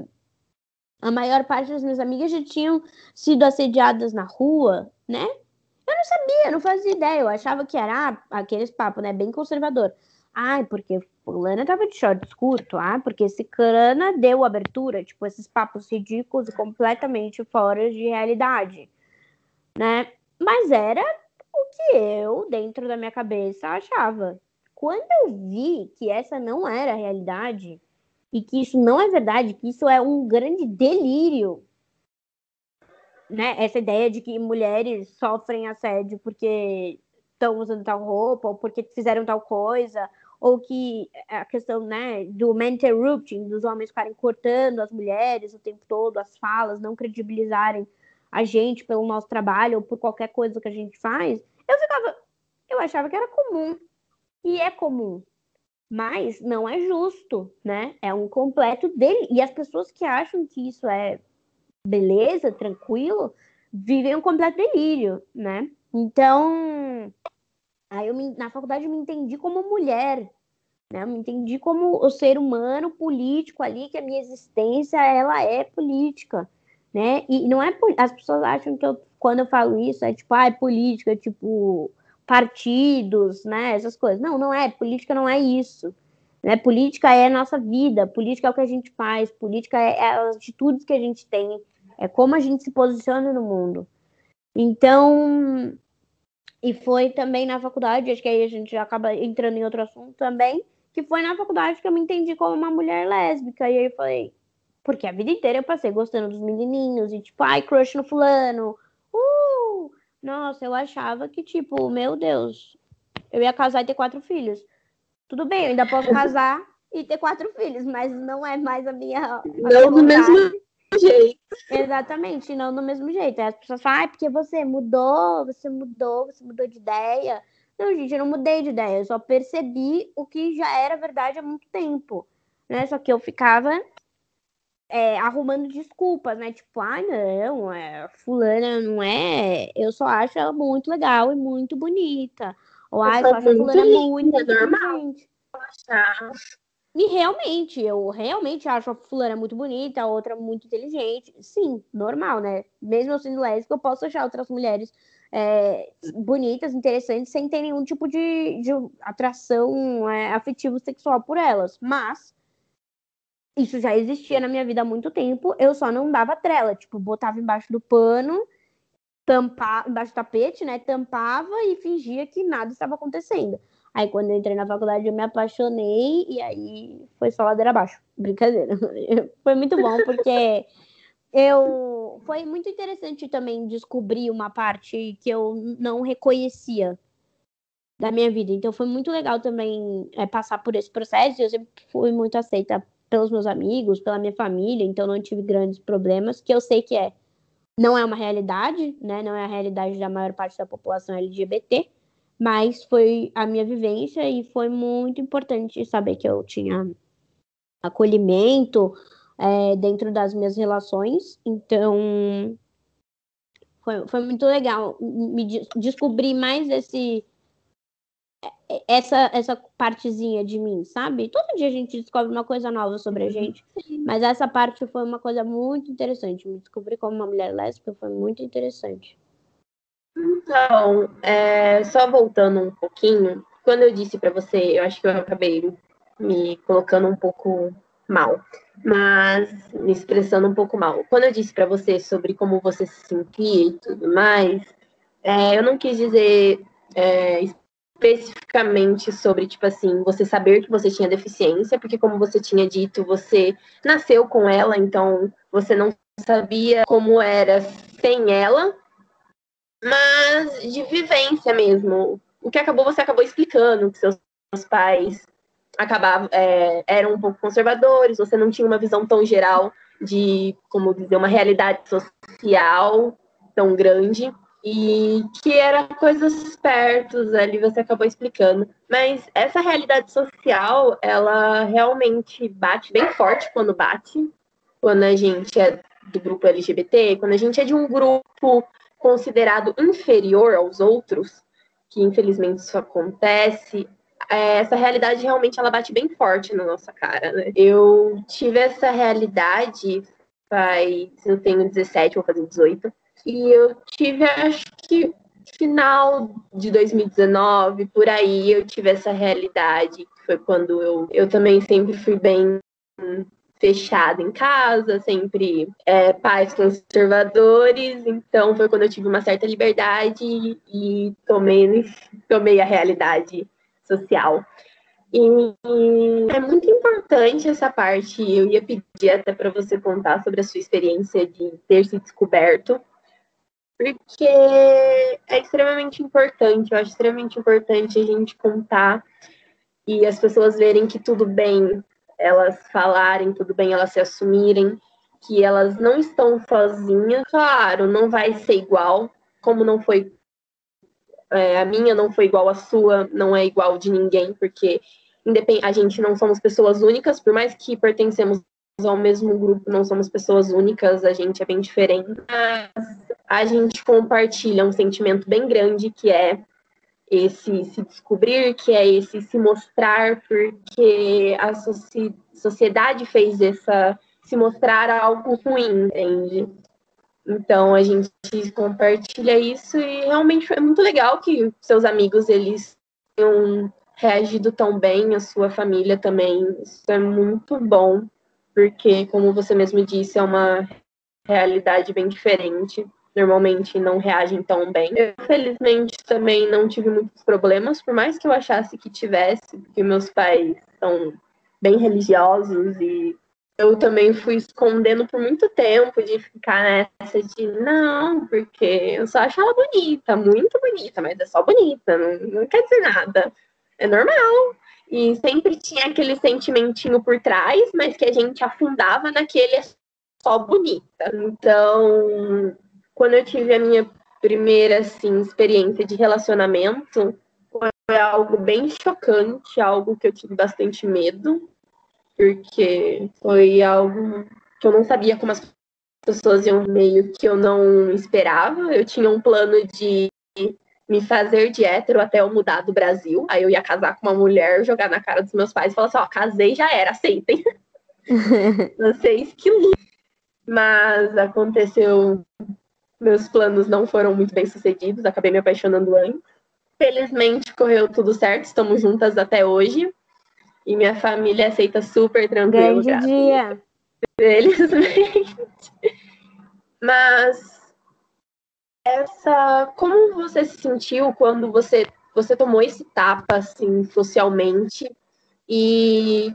a maior parte das minhas amigas já tinham sido assediadas na rua, né? Eu não sabia, não fazia ideia. Eu achava que era ah, aqueles papos, né? Bem conservador. Ai, porque fulana tava de shorts curto. Ah, porque esse cana deu abertura. Tipo, esses papos ridículos e completamente fora de realidade. Né? Mas era o que eu, dentro da minha cabeça, achava. Quando eu vi que essa não era a realidade, e que isso não é verdade, que isso é um grande delírio né, essa ideia de que mulheres sofrem assédio porque estão usando tal roupa, ou porque fizeram tal coisa, ou que a questão né, do interrupting, dos homens ficarem cortando as mulheres o tempo todo, as falas, não credibilizarem a gente pelo nosso trabalho ou por qualquer coisa que a gente faz, eu ficava, eu achava que era comum. E é comum. Mas não é justo, né? É um completo dele. E as pessoas que acham que isso é beleza, tranquilo, vivem um completo delírio, né? Então, aí eu me, na faculdade eu me entendi como mulher, né? Eu me entendi como o ser humano político ali, que a minha existência ela é política, né? E não é as pessoas acham que eu, quando eu falo isso é tipo, ah, é política, tipo partidos, né? Essas coisas. Não, não é. Política não é isso. Né? Política é a nossa vida, política é o que a gente faz, política é, é as atitudes que a gente tem, é como a gente se posiciona no mundo. Então, e foi também na faculdade, acho que aí a gente já acaba entrando em outro assunto também, que foi na faculdade que eu me entendi como uma mulher lésbica. E aí eu falei, porque a vida inteira eu passei gostando dos menininhos e tipo, ai, crush no fulano. Nossa, eu achava que, tipo, meu Deus, eu ia casar e ter quatro filhos. Tudo bem, eu ainda posso casar e ter quatro filhos, mas não é mais a minha. A não do mesmo jeito. Exatamente, não do mesmo jeito. Aí as pessoas falam, ah, porque você mudou, você mudou, você mudou de ideia. Não, gente, eu não mudei de ideia, eu só percebi o que já era verdade há muito tempo. Né? Só que eu ficava é, arrumando desculpas, né? Tipo, ah, não, é, fulana não é. Eu só acho ela muito legal e muito bonita. Ou, ah, eu acho a fulana muito é normal. E realmente, eu realmente acho a fulana muito bonita, a outra muito inteligente. Sim, normal, né? Mesmo eu sendo lésbica, eu posso achar outras mulheres é, bonitas, interessantes, sem ter nenhum tipo de, de atração é, afetivo sexual por elas. Mas isso já existia na minha vida há muito tempo, eu só não dava trela, tipo, botava embaixo do pano tampava, embaixo do tapete, né? Tampava e fingia que nada estava acontecendo. Aí quando eu entrei na faculdade eu me apaixonei e aí foi só ladeira abaixo. Brincadeira. foi muito bom porque eu foi muito interessante também descobrir uma parte que eu não reconhecia da minha vida. Então foi muito legal também é, passar por esse processo. Eu sempre fui muito aceita pelos meus amigos, pela minha família, então não tive grandes problemas, que eu sei que é não é uma realidade, né? Não é a realidade da maior parte da população LGBT, mas foi a minha vivência e foi muito importante saber que eu tinha acolhimento é, dentro das minhas relações. Então, foi, foi muito legal me descobrir mais esse essa, essa partezinha de mim, sabe? Todo dia a gente descobre uma coisa nova sobre a uhum. gente. Mas essa parte foi uma coisa muito interessante. Me descobrir como uma mulher lésbica foi muito interessante. Então, é, só voltando um pouquinho, quando eu disse para você, eu acho que eu acabei me colocando um pouco mal, mas me expressando um pouco mal. Quando eu disse para você sobre como você se sentia e tudo mais, é, eu não quis dizer é, especificamente sobre, tipo assim, você saber que você tinha deficiência, porque como você tinha dito, você nasceu com ela, então você não sabia como era sem ela, mas de vivência mesmo. O que acabou, você acabou explicando que seus pais acabavam, é, eram um pouco conservadores, você não tinha uma visão tão geral de, como dizer, uma realidade social tão grande e que era coisas perto ali você acabou explicando. Mas essa realidade social, ela realmente bate bem forte quando bate, quando a gente é do grupo LGBT, quando a gente é de um grupo considerado inferior aos outros, que infelizmente isso acontece, é, essa realidade realmente ela bate bem forte na nossa cara, né? Eu tive essa realidade faz, eu tenho 17, vou fazer 18, e eu tive, acho que final de 2019, por aí, eu tive essa realidade, que foi quando eu, eu também sempre fui bem fechada em casa, sempre é, pais conservadores, então foi quando eu tive uma certa liberdade e tomei, tomei a realidade social. E é muito importante essa parte. Eu ia pedir até para você contar sobre a sua experiência de ter se descoberto, porque é extremamente importante. Eu acho extremamente importante a gente contar e as pessoas verem que tudo bem elas falarem, tudo bem elas se assumirem, que elas não estão sozinhas. Claro, não vai ser igual, como não foi. É, a minha não foi igual à sua, não é igual de ninguém, porque a gente não somos pessoas únicas, por mais que pertencemos ao mesmo grupo, não somos pessoas únicas, a gente é bem diferente. Mas a gente compartilha um sentimento bem grande que é esse se descobrir, que é esse se mostrar, porque a sociedade fez essa se mostrar algo ruim, entende? Então a gente compartilha isso e realmente é muito legal que seus amigos eles tenham reagido tão bem, a sua família também. Isso é muito bom, porque como você mesmo disse, é uma realidade bem diferente normalmente não reagem tão bem. Eu, felizmente, também não tive muitos problemas, por mais que eu achasse que tivesse, porque meus pais são bem religiosos e eu também fui escondendo por muito tempo de ficar nessa de não, porque eu só acho ela bonita, muito bonita, mas é só bonita, não, não quer dizer nada. É normal. E sempre tinha aquele sentimentinho por trás, mas que a gente afundava naquele é só bonita. Então, quando eu tive a minha primeira assim, experiência de relacionamento, foi algo bem chocante, algo que eu tive bastante medo, porque foi algo que eu não sabia como as pessoas iam meio que eu não esperava. Eu tinha um plano de me fazer de hétero até eu mudar do Brasil. Aí eu ia casar com uma mulher, jogar na cara dos meus pais e falar assim, ó, casei já era, aceitem. Vocês que lutam. Mas aconteceu meus planos não foram muito bem sucedidos, acabei me apaixonando antes. Felizmente correu tudo certo, estamos juntas até hoje. E minha família aceita super tranquilo. Grande dia. Felizmente. Mas essa, como você se sentiu quando você você tomou esse tapa assim socialmente e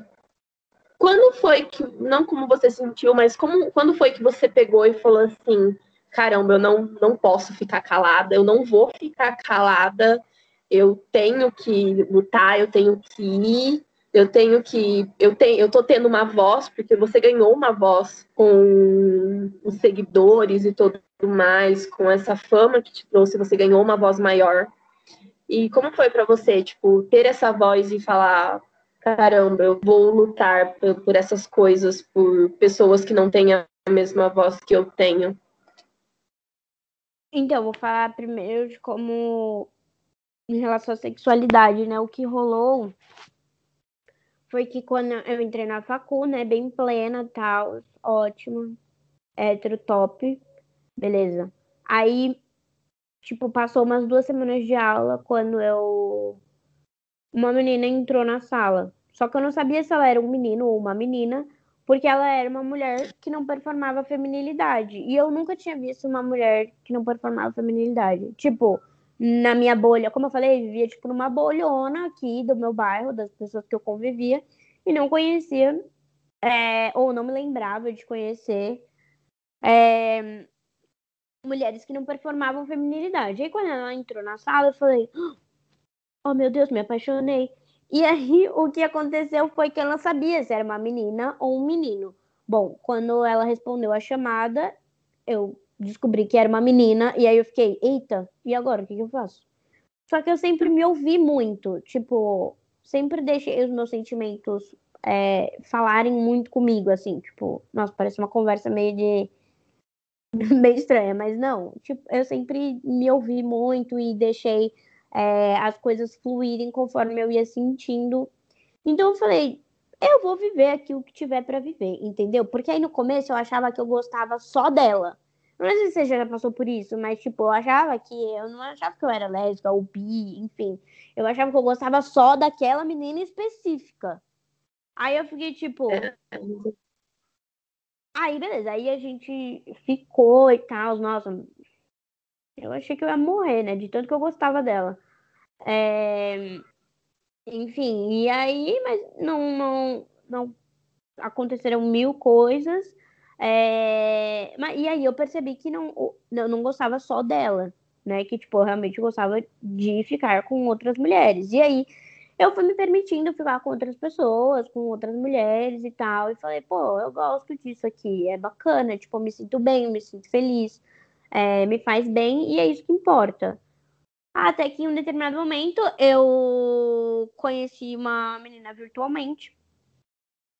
quando foi que não como você sentiu, mas como quando foi que você pegou e falou assim, caramba, eu não, não posso ficar calada, eu não vou ficar calada, eu tenho que lutar, eu tenho que ir, eu tenho que. Eu, tenho, eu tô tendo uma voz, porque você ganhou uma voz com os seguidores e tudo mais, com essa fama que te trouxe, você ganhou uma voz maior. E como foi para você, tipo, ter essa voz e falar, caramba, eu vou lutar por, essas coisas, por pessoas que não têm a mesma voz que eu tenho? Então, vou falar primeiro de como em relação à sexualidade, né? O que rolou foi que quando eu entrei na facu, né, bem plena, tal, ótimo, hétero top, beleza. Aí, tipo, passou umas duas semanas de aula quando eu uma menina entrou na sala. Só que eu não sabia se ela era um menino ou uma menina, porque ela era uma mulher que não performava feminilidade. E eu nunca tinha visto uma mulher que não performava feminilidade. Tipo, na minha bolha, como eu falei, eu vivia tipo numa bolhona aqui do meu bairro, das pessoas que eu convivia, e não conhecia, é, ou não me lembrava de conhecer é, mulheres que não performavam feminilidade. Aí quando ela entrou na sala, eu falei, oh meu Deus, me apaixonei. E aí o que aconteceu foi que não sabia se era uma menina ou um menino. Bom, quando ela respondeu a chamada, eu descobri que era uma menina, e aí eu fiquei, eita, e agora? O que, que eu faço? Só que eu sempre me ouvi muito, tipo, sempre deixei os meus sentimentos é, falarem muito comigo, assim, tipo, nossa, parece uma conversa meio de. meio estranha, mas não, tipo, eu sempre me ouvi muito e deixei é, as coisas fluírem conforme eu ia sentindo. Então eu falei, eu vou viver aqui o que tiver para viver, entendeu? Porque aí no começo eu achava que eu gostava só dela. Não sei se você já passou por isso, mas tipo, eu achava que eu não achava que eu era lésbica ou bi, enfim. Eu achava que eu gostava só daquela menina específica. Aí eu fiquei tipo. Aí, beleza. Aí a gente ficou e tal. Nossa, eu achei que eu ia morrer, né? De tanto que eu gostava dela. É... Enfim, e aí, mas não, não, não aconteceram mil coisas. É... Mas, e aí eu percebi que não, eu não gostava só dela, né? Que, tipo, eu realmente gostava de ficar com outras mulheres. E aí eu fui me permitindo ficar com outras pessoas, com outras mulheres e tal. E falei, pô, eu gosto disso aqui, é bacana, tipo, eu me sinto bem, eu me sinto feliz, é, me faz bem e é isso que importa. Até que em um determinado momento eu conheci uma menina virtualmente.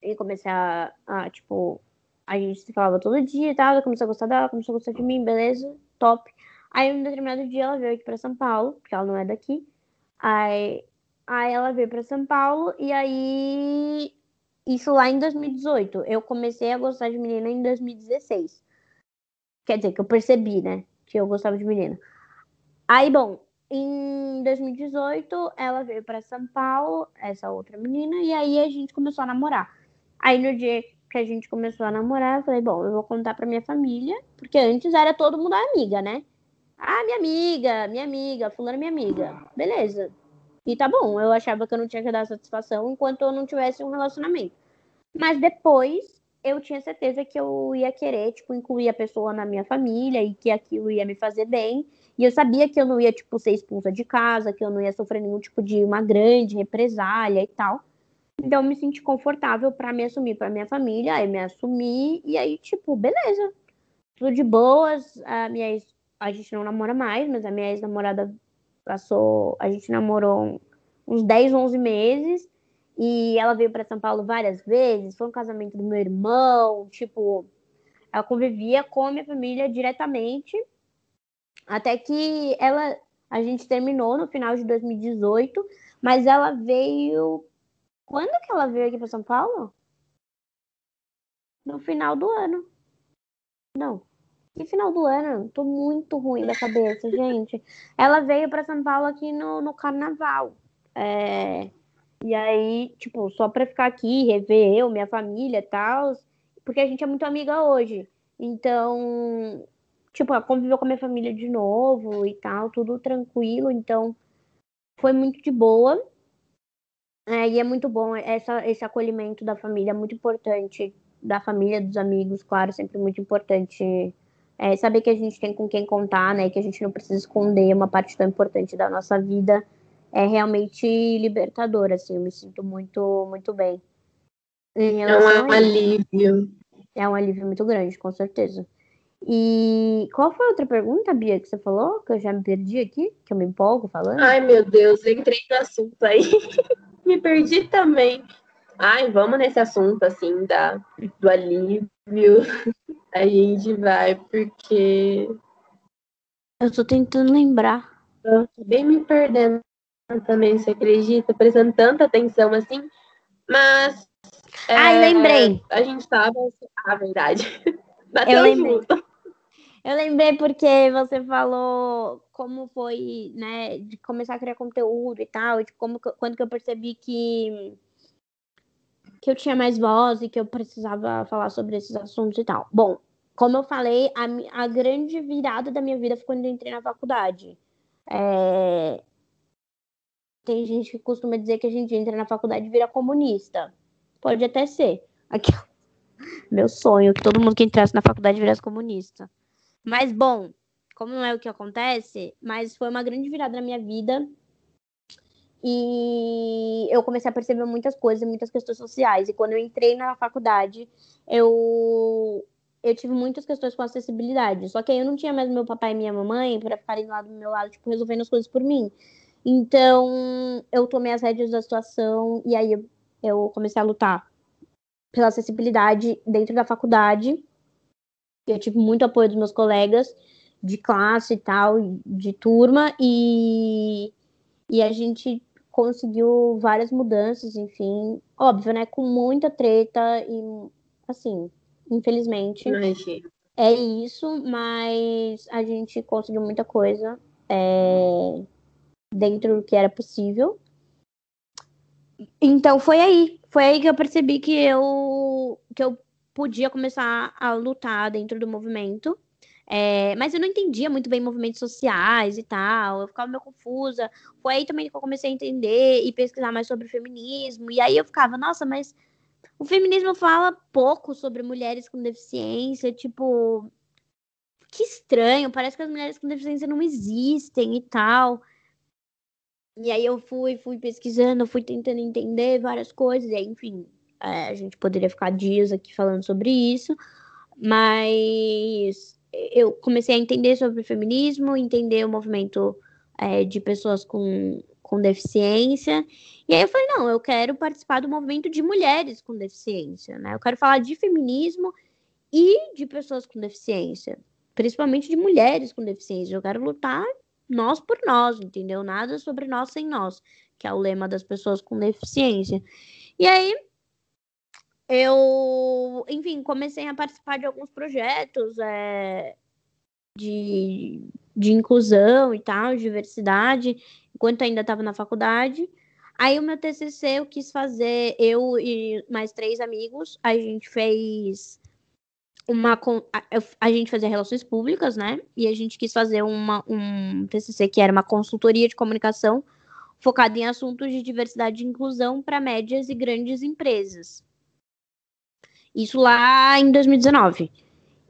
E comecei a, a tipo, a gente se falava todo dia e tal. Eu comecei a gostar dela, começou a gostar de mim, beleza, top. Aí um determinado dia ela veio aqui para São Paulo, porque ela não é daqui. Aí, aí ela veio para São Paulo e aí isso lá em 2018. Eu comecei a gostar de menina em 2016. Quer dizer, que eu percebi, né? Que eu gostava de menina. Aí, bom, em 2018, ela veio para São Paulo, essa outra menina, e aí a gente começou a namorar. Aí no dia que a gente começou a namorar, eu falei, bom, eu vou contar para minha família, porque antes era todo mundo amiga, né? Ah, minha amiga, minha amiga, fulano é minha amiga. Beleza. E tá bom, eu achava que eu não tinha que dar satisfação enquanto eu não tivesse um relacionamento. Mas depois eu tinha certeza que eu ia querer, tipo, incluir a pessoa na minha família e que aquilo ia me fazer bem. E eu sabia que eu não ia, tipo, ser expulsa de casa, que eu não ia sofrer nenhum tipo de uma grande represália e tal. Então eu me senti confortável para me assumir para minha família, aí me assumi e aí, tipo, beleza. Tudo de boas. A minha ex, a gente não namora mais, mas a minha ex-namorada passou, a gente namorou uns 10, 11 meses. E ela veio para São Paulo várias vezes, foi um casamento do meu irmão, tipo, ela convivia com a minha família diretamente até que ela, a gente terminou no final de 2018, mas ela veio. Quando que ela veio aqui para São Paulo? No final do ano. Não. Que final do ano? Tô muito ruim da cabeça, gente. Ela veio para São Paulo aqui no, no carnaval. É... E aí, tipo, só pra ficar aqui, rever eu, minha família e tal. Porque a gente é muito amiga hoje. Então, tipo, ela conviveu com a minha família de novo e tal, tudo tranquilo, então foi muito de boa. É, e é muito bom essa, esse acolhimento da família, é muito importante, da família, dos amigos, claro, sempre muito importante é, saber que a gente tem com quem contar, né, que a gente não precisa esconder uma parte tão importante da nossa vida, é realmente libertador, assim, eu me sinto muito, muito bem. É um alívio. É um alívio muito grande, com certeza. E qual foi a outra pergunta, Bia, que você falou? Que eu já me perdi aqui, que eu me empolgo falando. Ai, meu Deus, entrei no assunto aí. me perdi também. Ai, vamos nesse assunto, assim, da, do alívio. A gente vai, porque. Eu tô tentando lembrar. Eu tô bem me perdendo também, você acredita? Prestando tanta atenção assim. Mas. Ai, é, lembrei. A gente tava. Ah, verdade. Bateu eu lembrei. Junto. Eu lembrei porque você falou como foi, né, de começar a criar conteúdo e tal, de como quando que eu percebi que que eu tinha mais voz e que eu precisava falar sobre esses assuntos e tal. Bom, como eu falei, a, a grande virada da minha vida foi quando eu entrei na faculdade. É... Tem gente que costuma dizer que a gente entra na faculdade e vira comunista. Pode até ser. Aqui, meu sonho, que todo mundo que entrasse na faculdade virasse comunista. Mas, bom, como não é o que acontece, mas foi uma grande virada na minha vida. E eu comecei a perceber muitas coisas, muitas questões sociais. E quando eu entrei na faculdade, eu eu tive muitas questões com acessibilidade. Só que aí eu não tinha mais meu papai e minha mamãe para ficarem lá do meu lado, tipo, resolvendo as coisas por mim. Então, eu tomei as rédeas da situação e aí eu, comecei a lutar pela acessibilidade dentro da faculdade. Eu tive muito apoio dos meus colegas de classe e tal, de turma, e, e a gente conseguiu várias mudanças, enfim. Óbvio, né? Com muita treta e, assim, infelizmente. Imagina. É isso, mas a gente conseguiu muita coisa é, dentro do que era possível. Então foi aí, foi aí que eu percebi que eu que eu podia começar a lutar dentro do movimento. É, mas eu não entendia muito bem movimentos sociais e tal, eu ficava meio confusa. Foi aí também que eu comecei a entender e pesquisar mais sobre feminismo. E aí eu ficava, nossa, mas o feminismo fala pouco sobre mulheres com deficiência, tipo, que estranho, parece que as mulheres com deficiência não existem e tal. E aí eu fui, fui pesquisando, fui tentando entender várias coisas, e aí, enfim, é, a gente poderia ficar dias aqui falando sobre isso, mas eu comecei a entender sobre feminismo, entender o movimento é, de pessoas com, com deficiência. E aí eu falei, não, eu quero participar do movimento de mulheres com deficiência, né? Eu quero falar de feminismo e de pessoas com deficiência, principalmente de mulheres com deficiência. Eu quero lutar nós por nós, entendeu? Nada sobre nós sem nós, que é o lema das pessoas com deficiência. E aí eu, enfim, comecei a participar de alguns projetos é, de, de inclusão e tal, diversidade, enquanto ainda estava na faculdade. Aí o meu TCC eu quis fazer, eu e mais três amigos, a gente fez uma a, gente fazia relações públicas, né? E a gente quis fazer uma, um TCC que era uma consultoria de comunicação focada em assuntos de diversidade e inclusão para médias e grandes empresas. Isso lá em 2019.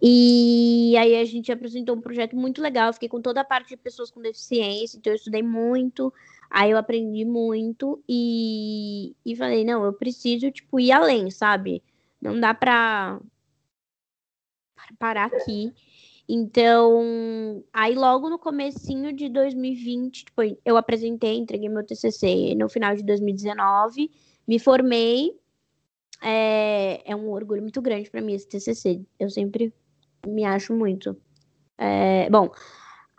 E aí a gente apresentou um projeto muito legal. fiquei com toda a parte de pessoas com deficiência, então eu estudei muito, aí eu aprendi muito e, e falei, não, eu preciso, tipo, ir além, sabe? Não dá pra parar aqui. Então, aí logo no comecinho de 2020, tipo, eu apresentei, entreguei meu TCC no final de 2019, me formei. É, é um orgulho muito grande para mim esse TCC. Eu sempre me acho muito. É, bom,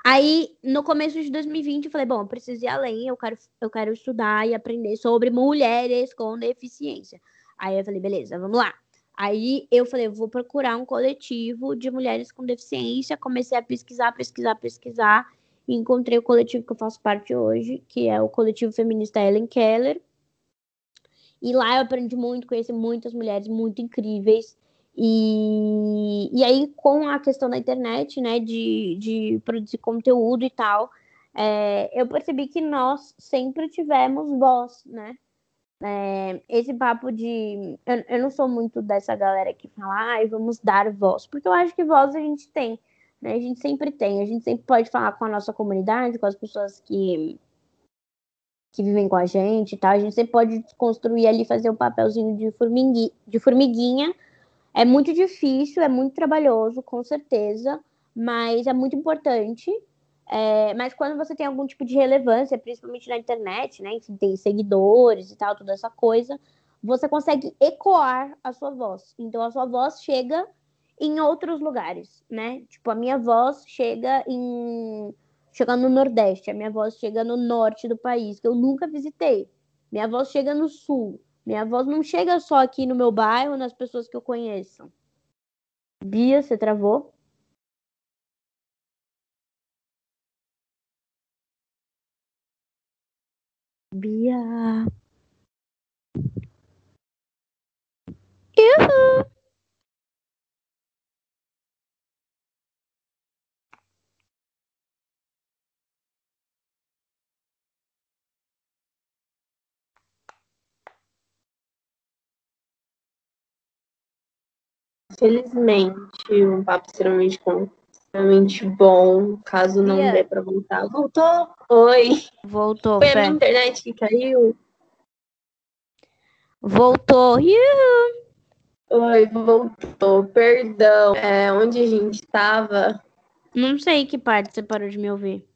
aí no começo de 2020 eu falei, bom, eu preciso ir além, eu quero, eu quero estudar e aprender sobre mulheres com deficiência. Aí eu falei, beleza, vamos lá. Aí eu falei, vou procurar um coletivo de mulheres com deficiência. Comecei a pesquisar, pesquisar, pesquisar. E encontrei o coletivo que eu faço parte hoje, que é o coletivo feminista Ellen Keller. E lá eu aprendi muito, conheci muitas mulheres muito incríveis. E, e aí, com a questão da internet, né, de, de produzir conteúdo e tal, é, eu percebi que nós sempre tivemos voz, né? É, esse papo de. Eu, eu, não sou muito dessa galera que fala, ai, vamos dar voz, porque eu acho que voz a gente tem, né? A gente sempre tem, a gente sempre pode falar com a nossa comunidade, com as pessoas que, que vivem com a gente e tal, a gente sempre pode construir ali, fazer um papelzinho de, formigui, de formiguinha é muito difícil, é muito trabalhoso, com certeza, mas é muito importante. É, mas quando você tem algum tipo de relevância, principalmente na internet, né? Enfim, tem seguidores e tal, toda essa coisa, você consegue ecoar a sua voz. Então a sua voz chega em outros lugares, né? Tipo, a minha voz chega em chega no Nordeste, a minha voz chega no Norte do país, que eu nunca visitei. Minha voz chega no Sul. Minha voz não chega só aqui no meu bairro, nas pessoas que eu conheço. Bia, você travou? Bia. Uhul. Felizmente, um papo extremamente, extremamente bom. Caso não Bia. dê pra voltar. Voltou? Oi. Voltou, Foi a minha internet que caiu? Voltou. Uhul. Oi, voltou. Perdão. É, onde a gente estava? Não sei que parte você parou de me ouvir.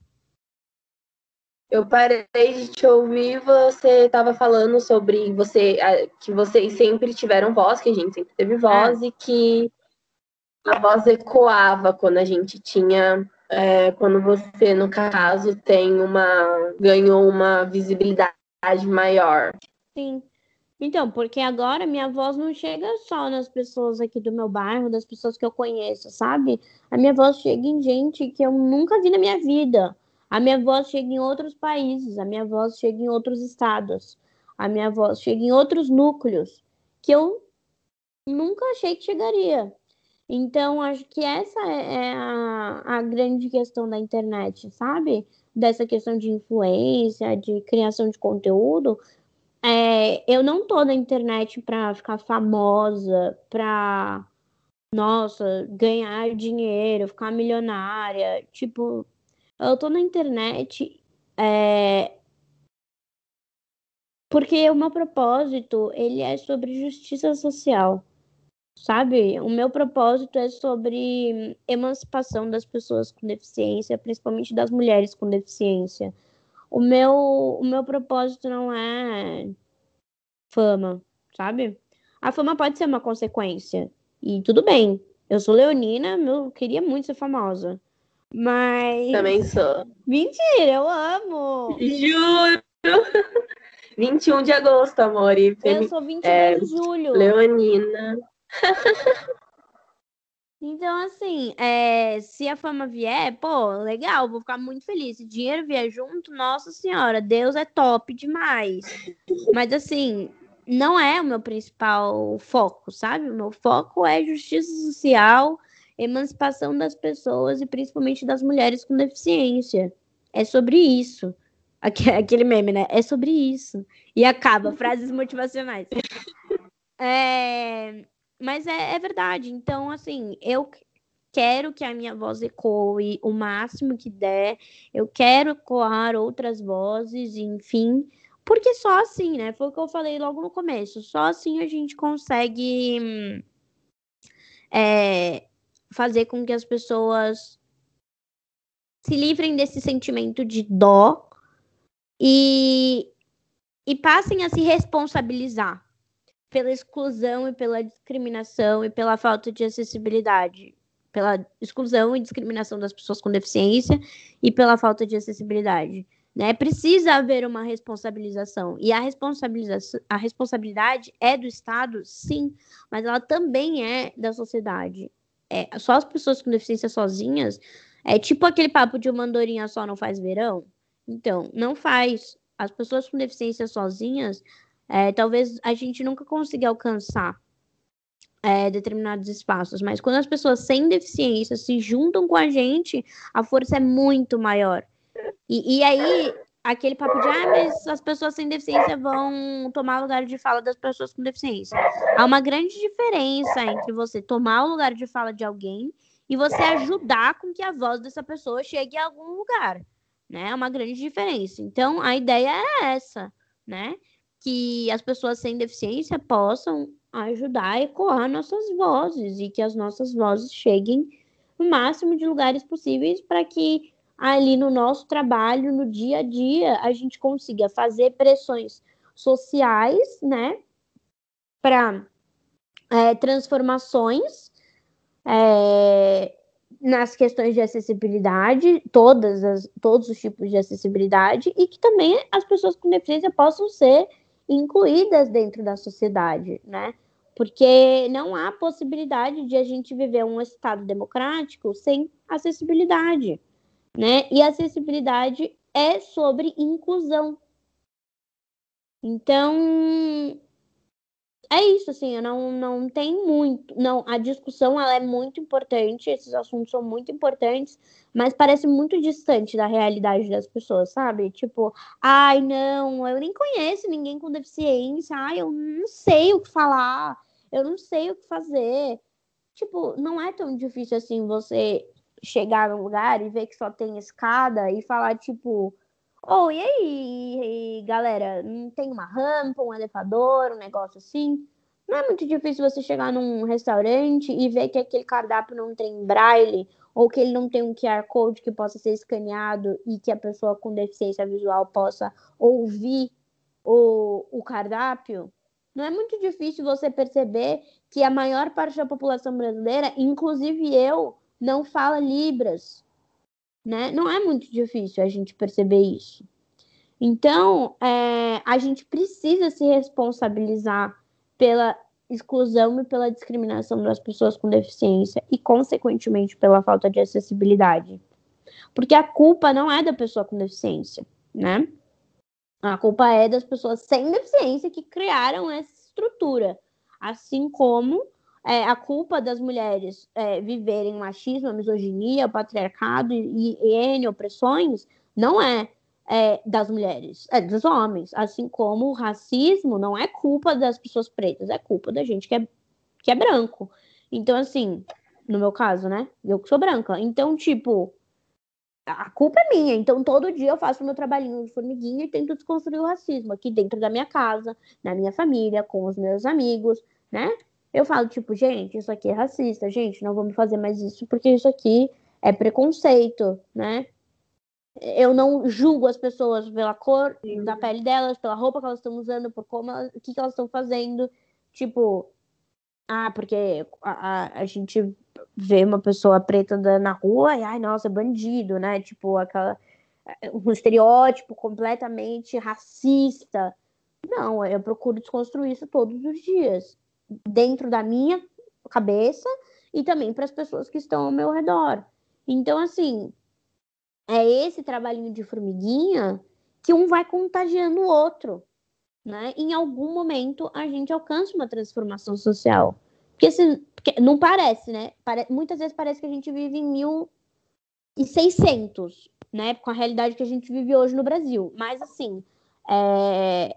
Eu parei de te ouvir, você estava falando sobre você que vocês sempre tiveram voz, que a gente sempre teve voz, e que a voz ecoava quando a gente tinha, é, quando você, no caso, tem uma, ganhou uma visibilidade maior. Sim. Então, porque agora minha voz não chega só nas pessoas aqui do meu bairro, das pessoas que eu conheço, sabe? A minha voz chega em gente que eu nunca vi na minha vida. A minha voz chega em outros países, a minha voz chega em outros estados, a minha voz chega em outros núcleos que eu nunca achei que chegaria. Então, acho que essa é é a, a grande questão da internet, sabe? Dessa questão de influência, de criação de conteúdo. É, eu não tô na internet pra ficar famosa, pra, nossa, ganhar dinheiro, ficar milionária. Tipo, eu tô na internet é, porque o meu propósito, ele é sobre justiça social, sabe? O meu propósito é sobre emancipação das pessoas com deficiência, principalmente das mulheres com deficiência. O meu, o meu propósito não é fama, sabe? A fama pode ser uma consequência. E tudo bem. Eu sou leonina, eu queria muito ser famosa. Mas. Também sou. Mentira, eu amo! Juro! 21 de agosto, amor. E Eu sou 22 é, de julho. Leonina. Então, assim, é, se a fama vier, pô, legal, vou ficar muito feliz. Se dinheiro vier junto, nossa senhora, Deus é top demais. Mas, assim, não é o meu principal foco, sabe? O meu foco é justiça social, emancipação das pessoas e principalmente das mulheres com deficiência. É sobre isso. Aque- Aquele meme, né? É sobre isso. E acaba, frases motivacionais. É, mas é, é verdade. Então, assim, eu quero que a minha voz ecoe o máximo que der. Eu quero ecoar outras vozes, enfim. Porque só assim, né? Foi o que eu falei logo no começo. Só assim a gente consegue hum, é, fazer com que as pessoas se livrem desse sentimento de dó e, e passem a se responsabilizar pela exclusão e pela discriminação e pela falta de acessibilidade. Pela exclusão e discriminação das pessoas com deficiência e pela falta de acessibilidade. Né? Precisa haver uma responsabilização. E a, responsabilização, a responsabilidade é do Estado, sim, mas ela também é da sociedade. É, só as pessoas com deficiência sozinhas. É tipo aquele papo de uma andorinha só não faz verão. Então, não faz. As pessoas com deficiência sozinhas, é, talvez a gente nunca consiga alcançar é, determinados espaços, mas quando as pessoas sem deficiência se juntam com a gente, a força é muito maior. E, e aí, aquele papo de, ah, mas as pessoas sem deficiência vão tomar lugar de fala das pessoas com deficiência. Há uma grande diferença entre você tomar o lugar de fala de alguém e você ajudar com que a voz dessa pessoa chegue a algum lugar, né? É uma grande diferença. Então, a ideia é essa, né? Que as pessoas sem deficiência possam ajudar a ecoar nossas vozes e que as nossas vozes cheguem no máximo de lugares possíveis para que ali no nosso trabalho, no dia a dia, a gente consiga fazer pressões sociais, né, para é, transformações é, nas questões de acessibilidade, todas as, todos os tipos de acessibilidade, e que também as pessoas com deficiência possam ser incluídas dentro da sociedade, né? Porque não há possibilidade de a gente viver um Estado democrático sem acessibilidade, né? E acessibilidade é sobre inclusão. Então, é isso, assim, não, não tem muito. Não, a discussão ela é muito importante, esses assuntos são muito importantes, mas parece muito distante da realidade das pessoas, sabe? Tipo, ai, não, eu nem conheço ninguém com deficiência, ai, eu não sei o que falar, eu não sei o que fazer. Tipo, não é tão difícil assim você chegar num lugar e ver que só tem escada e falar, tipo, Oh, e aí, galera, tem uma rampa, um elevador, um negócio assim? Não é muito difícil você chegar num restaurante e ver que aquele cardápio não tem braille ou que ele não tem um QR Code que possa ser escaneado e que a pessoa com deficiência visual possa ouvir o, o cardápio. Não é muito difícil você perceber que a maior parte da população brasileira, inclusive eu, não fala Libras né? Não é muito difícil a gente perceber isso. Então, é, a gente precisa se responsabilizar pela exclusão e pela discriminação das pessoas com deficiência e, consequentemente, pela falta de acessibilidade. Porque a culpa não é da pessoa com deficiência, né? A culpa é das pessoas sem deficiência que criaram essa estrutura. Assim como é, a culpa das mulheres é, viverem machismo, misoginia, o patriarcado e, e N opressões não é, é, das mulheres, é dos homens. Assim como o racismo não é culpa das pessoas pretas, é culpa da gente que é, que é branco. Então, assim, no meu caso, né? Eu que sou branca. Então, tipo, a culpa é minha. Então, todo dia eu faço meu trabalhinho de formiguinha e tento desconstruir o racismo aqui dentro da minha casa, na minha família, com os meus amigos, né? Eu falo, tipo, gente, isso aqui é racista, gente, não vamos fazer mais isso, porque isso aqui é preconceito, né? Eu não julgo as pessoas pela cor Sim. da pele delas, pela roupa que elas estão usando, por como elas, o que, que elas estão fazendo. Tipo, ah, porque a, a, a, gente vê uma pessoa preta na rua e, ai, nossa, bandido, né? Tipo, aquela, um estereótipo completamente racista. Não, eu procuro desconstruir isso todos os dias dentro da minha cabeça e também para as pessoas que estão ao meu redor. Então, assim, é esse trabalhinho de formiguinha que um vai contagiando o outro, né? Em algum momento a gente alcança uma transformação social. Porque, se, não parece, né? Muitas vezes parece que a gente vive em 1600, né? Com a realidade que a gente vive hoje no Brasil. Mas, assim, é,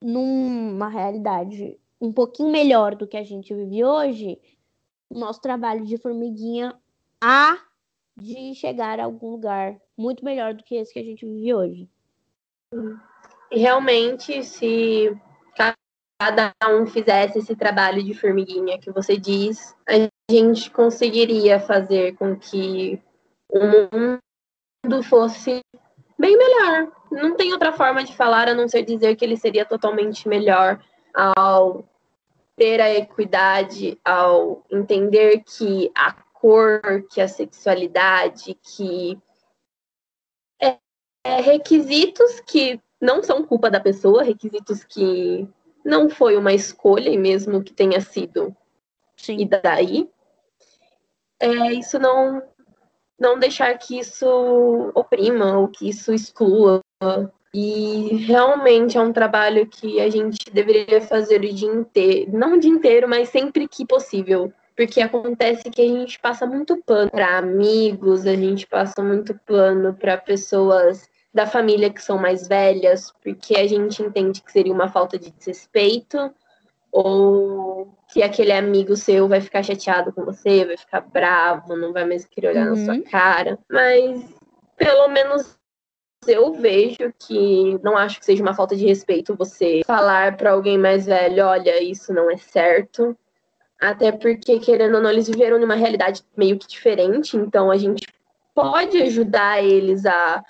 numa realidade um pouquinho melhor do que a gente vive hoje, o nosso trabalho de formiguinha há de chegar a algum lugar muito melhor do que esse que a gente vive hoje. Realmente, se cada um fizesse esse trabalho de formiguinha que você diz, a gente conseguiria fazer com que o mundo fosse bem melhor. Não tem outra forma de falar a não ser dizer que ele seria totalmente melhor ao ter a equidade, ao entender que a cor, que a sexualidade, que é, é requisitos que não são culpa da pessoa, requisitos que não foi uma escolha, e mesmo que tenha sido. Sim. E daí, é, isso não, não deixar que isso oprima ou que isso exclua e realmente é um trabalho que a gente deveria fazer o dia inteiro, não o dia inteiro, mas sempre que possível. Porque acontece que a gente passa muito pano para amigos, a gente passa muito pano para pessoas da família que são mais velhas, porque a gente entende que seria uma falta de desrespeito, ou que aquele amigo seu vai ficar chateado com você, vai ficar bravo, não vai mais querer olhar uhum. na sua uhum. cara. Mas pelo menos eu vejo que não acho que seja uma falta de respeito você falar para alguém mais velho, olha, isso não é certo. Até porque, querendo ou não, eles viveram numa realidade meio que diferente, então a gente pode ajudar eles a,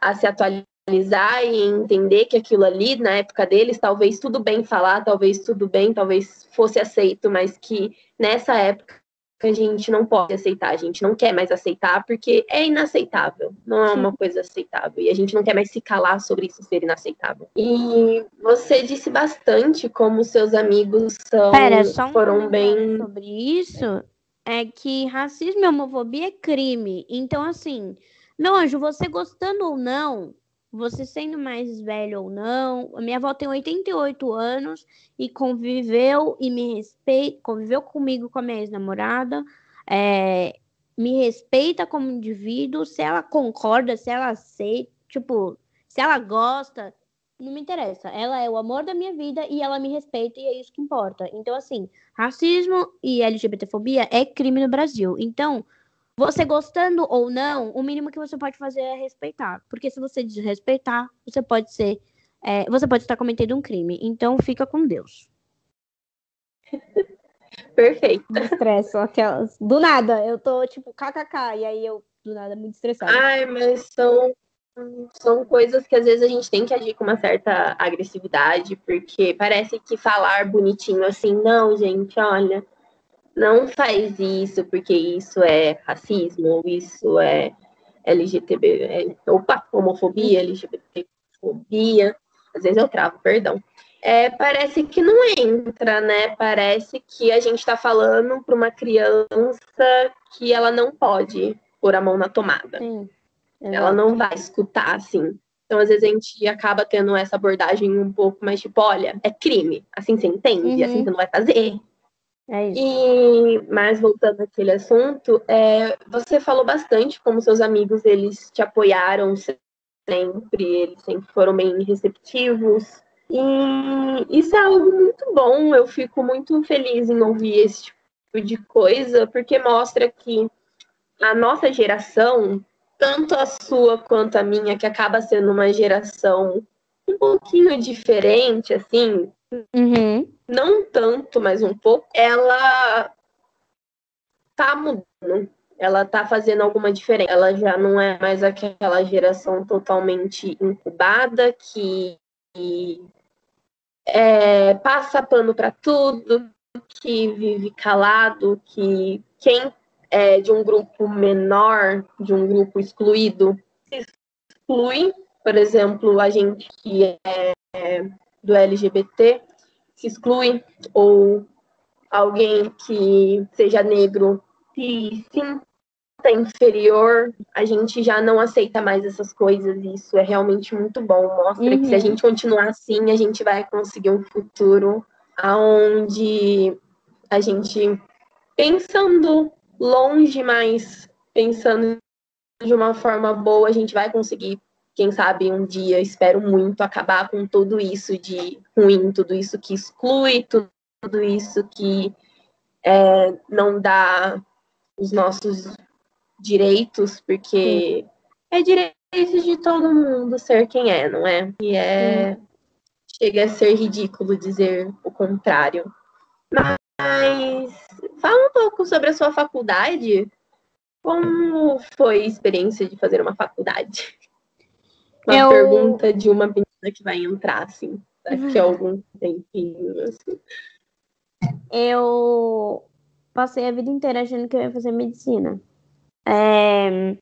a se atualizar e entender que aquilo ali, na época deles, talvez tudo bem falar, talvez tudo bem, talvez fosse aceito, mas que nessa época que a gente não pode aceitar, a gente não quer mais aceitar porque é inaceitável, não é uma coisa aceitável. E a gente não quer mais se calar sobre isso ser inaceitável. E você disse bastante como seus amigos são, Pera, só um foram bem. sobre isso é que racismo e homofobia é crime. Então, assim, meu anjo, você gostando ou não, você sendo mais velho ou não, a minha avó tem 88 anos e conviveu e me respeita, conviveu comigo com a minha ex-namorada, é, me respeita como indivíduo, se ela concorda, se ela aceita, tipo, se ela gosta, não me interessa. Ela é o amor da minha vida e ela me respeita e é isso que importa. Então, assim, racismo e LGBTfobia é crime no Brasil. Então, você gostando ou não, o mínimo que você pode fazer é respeitar. Porque se você desrespeitar, você pode ser. É, você pode estar cometendo um crime. Então fica com Deus. Perfeito. Estresso, aquelas. Do nada, eu tô tipo kkk, e aí eu, do nada, muito estressada. Ai, mas são, são coisas que às vezes a gente tem que agir com uma certa agressividade, porque parece que falar bonitinho assim, não, gente, olha, não faz isso porque isso é racismo, ou isso é LGTB, é, opa, homofobia, LGBTfobia, às vezes eu travo, perdão. É, parece que não entra, né? Parece que a gente está falando para uma criança que ela não pode pôr a mão na tomada. Sim, ela não vai escutar, assim. Então, às vezes, a gente acaba tendo essa abordagem um pouco mais tipo, olha, é crime, assim você entende, Uhum. assim você não vai fazer. É isso. E, mas voltando àquele assunto, é, você falou bastante como seus amigos, eles te apoiaram sempre, eles sempre foram bem receptivos. E isso é algo muito bom, eu fico muito feliz em ouvir esse tipo de coisa, porque mostra que a nossa geração, tanto a sua quanto a minha, que acaba sendo uma geração um pouquinho diferente, assim, Uhum. Não tanto, mas um pouco, ela tá mudando. Ela tá fazendo alguma diferença. Ela já não é mais aquela geração totalmente incubada que é, passa pano para tudo, que vive calado, que quem é de um grupo menor, de um grupo excluído, se exclui. Por exemplo, a gente que é do LGBT se exclui, ou alguém que seja negro se sinta inferior, a gente já não aceita mais essas coisas, e isso é realmente muito bom. Mostra que se a Uhum. gente continuar assim, a gente vai conseguir um futuro onde a gente, pensando longe, mas pensando de uma forma boa, a gente vai conseguir quem sabe um dia, espero muito, acabar com tudo isso de ruim, tudo isso que exclui, tudo, isso que é, não dá os nossos direitos, porque é direito de todo mundo ser quem é, não é? E é. Chega a ser ridículo dizer o contrário. Mas fala um pouco sobre a sua faculdade. Como foi a experiência de fazer uma faculdade? Uma Eu- pergunta de uma menina que vai entrar, assim, daqui a algum tempinho. Assim. Eu passei a vida inteira achando que eu ia fazer medicina. É,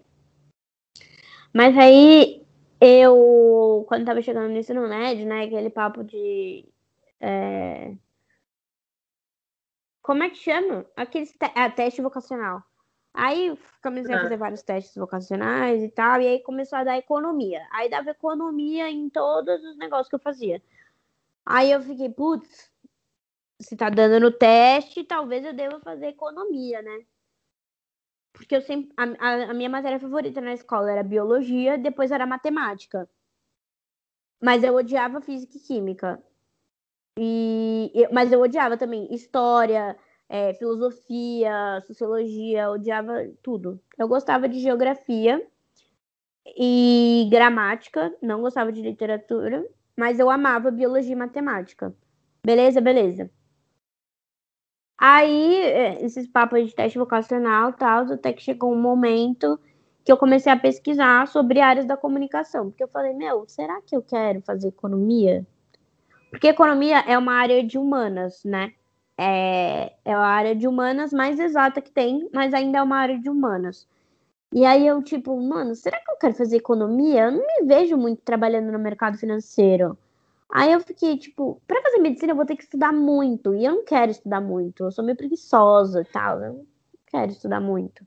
Mas aí eu, quando tava chegando no ensino médio, né, aquele papo de. é, Como é que chama? Aqueles te... ah, teste vocacional. Aí comecei a Ah. fazer vários testes vocacionais e tal, e aí começou a dar economia. Aí dava economia em todos os negócios que eu fazia. Aí eu fiquei, putz, se tá dando no teste, talvez eu deva fazer economia, né? Porque eu sempre. A, a- a minha matéria favorita na escola era biologia, depois era matemática. Mas eu odiava física e química. E, mas eu odiava também história, é, filosofia, sociologia, odiava tudo. Eu gostava de geografia e gramática, não gostava de literatura, mas eu amava biologia e matemática. Beleza, beleza. Aí, é, esses papos de teste vocacional tal, até que chegou um momento que eu comecei a pesquisar sobre áreas da comunicação. Porque eu falei, meu, será que eu quero fazer economia? Porque economia é uma área de humanas, né? É, é a área de humanas mais exata que tem, mas ainda é uma área de humanas. E aí eu, tipo, mano, será que eu quero fazer economia? Eu não me vejo muito trabalhando no mercado financeiro. Aí eu fiquei, tipo, pra fazer medicina eu vou ter que estudar muito. E eu não quero estudar muito. Eu sou meio preguiçosa e tal. Eu não quero estudar muito.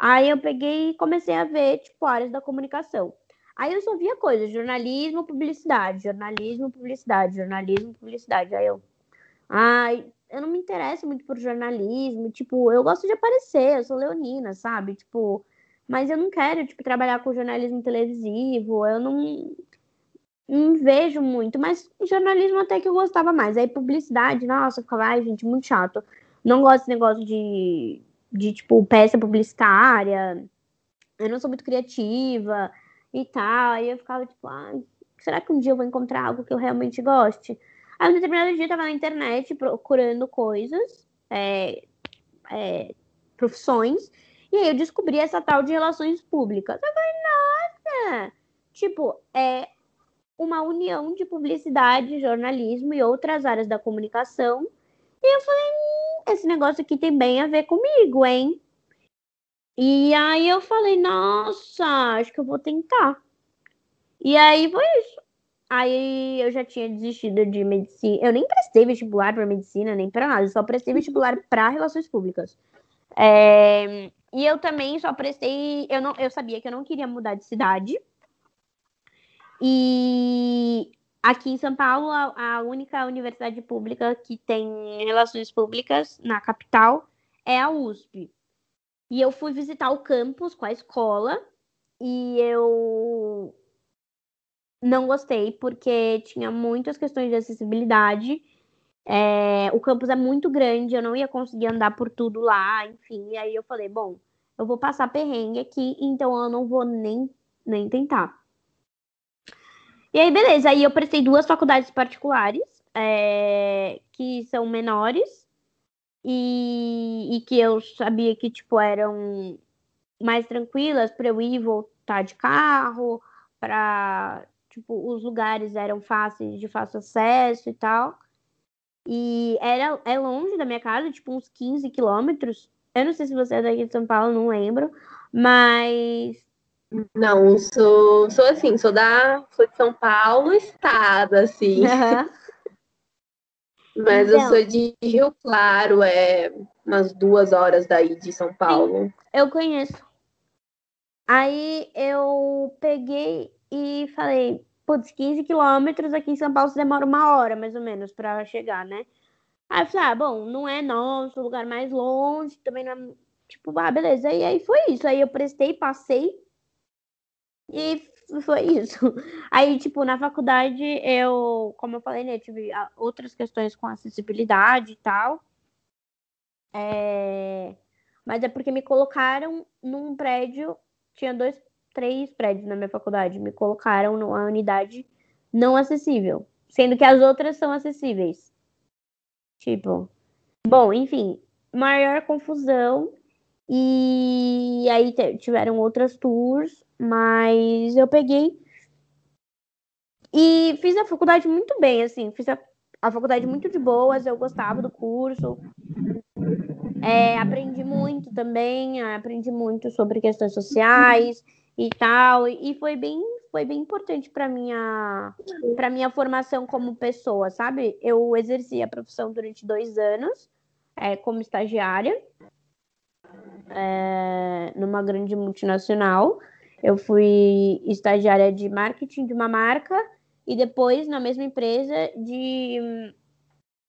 Aí eu peguei e comecei a ver, tipo, áreas da comunicação. Aí eu só via coisas, jornalismo, publicidade, jornalismo, publicidade, jornalismo, publicidade. Aí eu, ai, eu não me interesso muito por jornalismo, tipo, eu gosto de aparecer, eu sou leonina, sabe? Tipo, mas eu não quero, tipo, trabalhar com jornalismo televisivo, eu não, não vejo muito, mas jornalismo até que eu gostava mais. Aí publicidade, nossa, eu ficava, ai, gente, muito chato. Não gosto desse negócio de, de tipo, peça publicitária, eu não sou muito criativa e tal. Aí eu ficava, tipo, ah, será que um dia eu vou encontrar algo que eu realmente goste? Aí, um determinado dia, eu tava na internet procurando coisas, é, é, profissões, e aí eu descobri essa tal de relações públicas. Eu falei, nossa! Tipo, é uma união de publicidade, jornalismo e outras áreas da comunicação. E eu falei, hum, esse negócio aqui tem bem a ver comigo, hein? E aí eu falei, nossa, acho que eu vou tentar. E aí foi isso. Aí eu já tinha desistido de medicina. Eu nem prestei vestibular para medicina, nem para nada. Eu só prestei vestibular para relações públicas. É... E eu também só prestei. Eu, não, eu sabia que eu não queria mudar de cidade. E aqui em São Paulo, a, única universidade pública que tem relações públicas na capital é a USP. E eu fui visitar o campus com a escola. E eu não gostei, porque tinha muitas questões de acessibilidade. É, o campus é muito grande, eu não ia conseguir andar por tudo lá, enfim. E aí eu falei, bom, eu vou passar perrengue aqui, então eu não vou nem, nem tentar. E aí, beleza, aí eu prestei duas faculdades particulares, é, que são menores, e, e que eu sabia que, tipo, eram mais tranquilas para eu ir e voltar de carro, para tipo, os lugares eram fáceis, de fácil acesso e tal. E era, é longe da minha casa, tipo, uns 15 quilômetros. Eu não sei se você é daqui de São Paulo, não lembro. Mas. Não, sou, sou assim, sou da. Sou de São Paulo, estado, assim. Uhum. Mas então, eu sou de Rio Claro, é umas duas horas daí de São Paulo. Eu conheço. Aí eu peguei e falei, putz, 15 quilômetros aqui em São Paulo você demora uma hora, mais ou menos, para chegar, né? Aí eu falei, ah, bom, não é nosso lugar mais longe, também não é. Tipo, ah, beleza. E aí foi isso. Aí eu prestei, passei. E foi isso. Aí, tipo, na faculdade, eu, como eu falei, né, tive ah, outras questões com acessibilidade e tal. É... Mas é porque me colocaram num prédio, tinha dois três prédios na minha faculdade. Me colocaram numa unidade não acessível, sendo que as outras são acessíveis. Tipo, bom, enfim, maior confusão. E aí tiveram outras tours, mas eu peguei e fiz a faculdade muito bem, assim, fiz a, a faculdade muito de boas, eu gostava do curso. É, aprendi muito também, aprendi muito sobre questões sociais, e tal. E foi bem, foi bem importante para minha, para minha formação como pessoa, sabe? Eu exerci a profissão durante dois anos é, como estagiária é, numa grande multinacional. Eu fui estagiária de marketing de uma marca e depois na mesma empresa de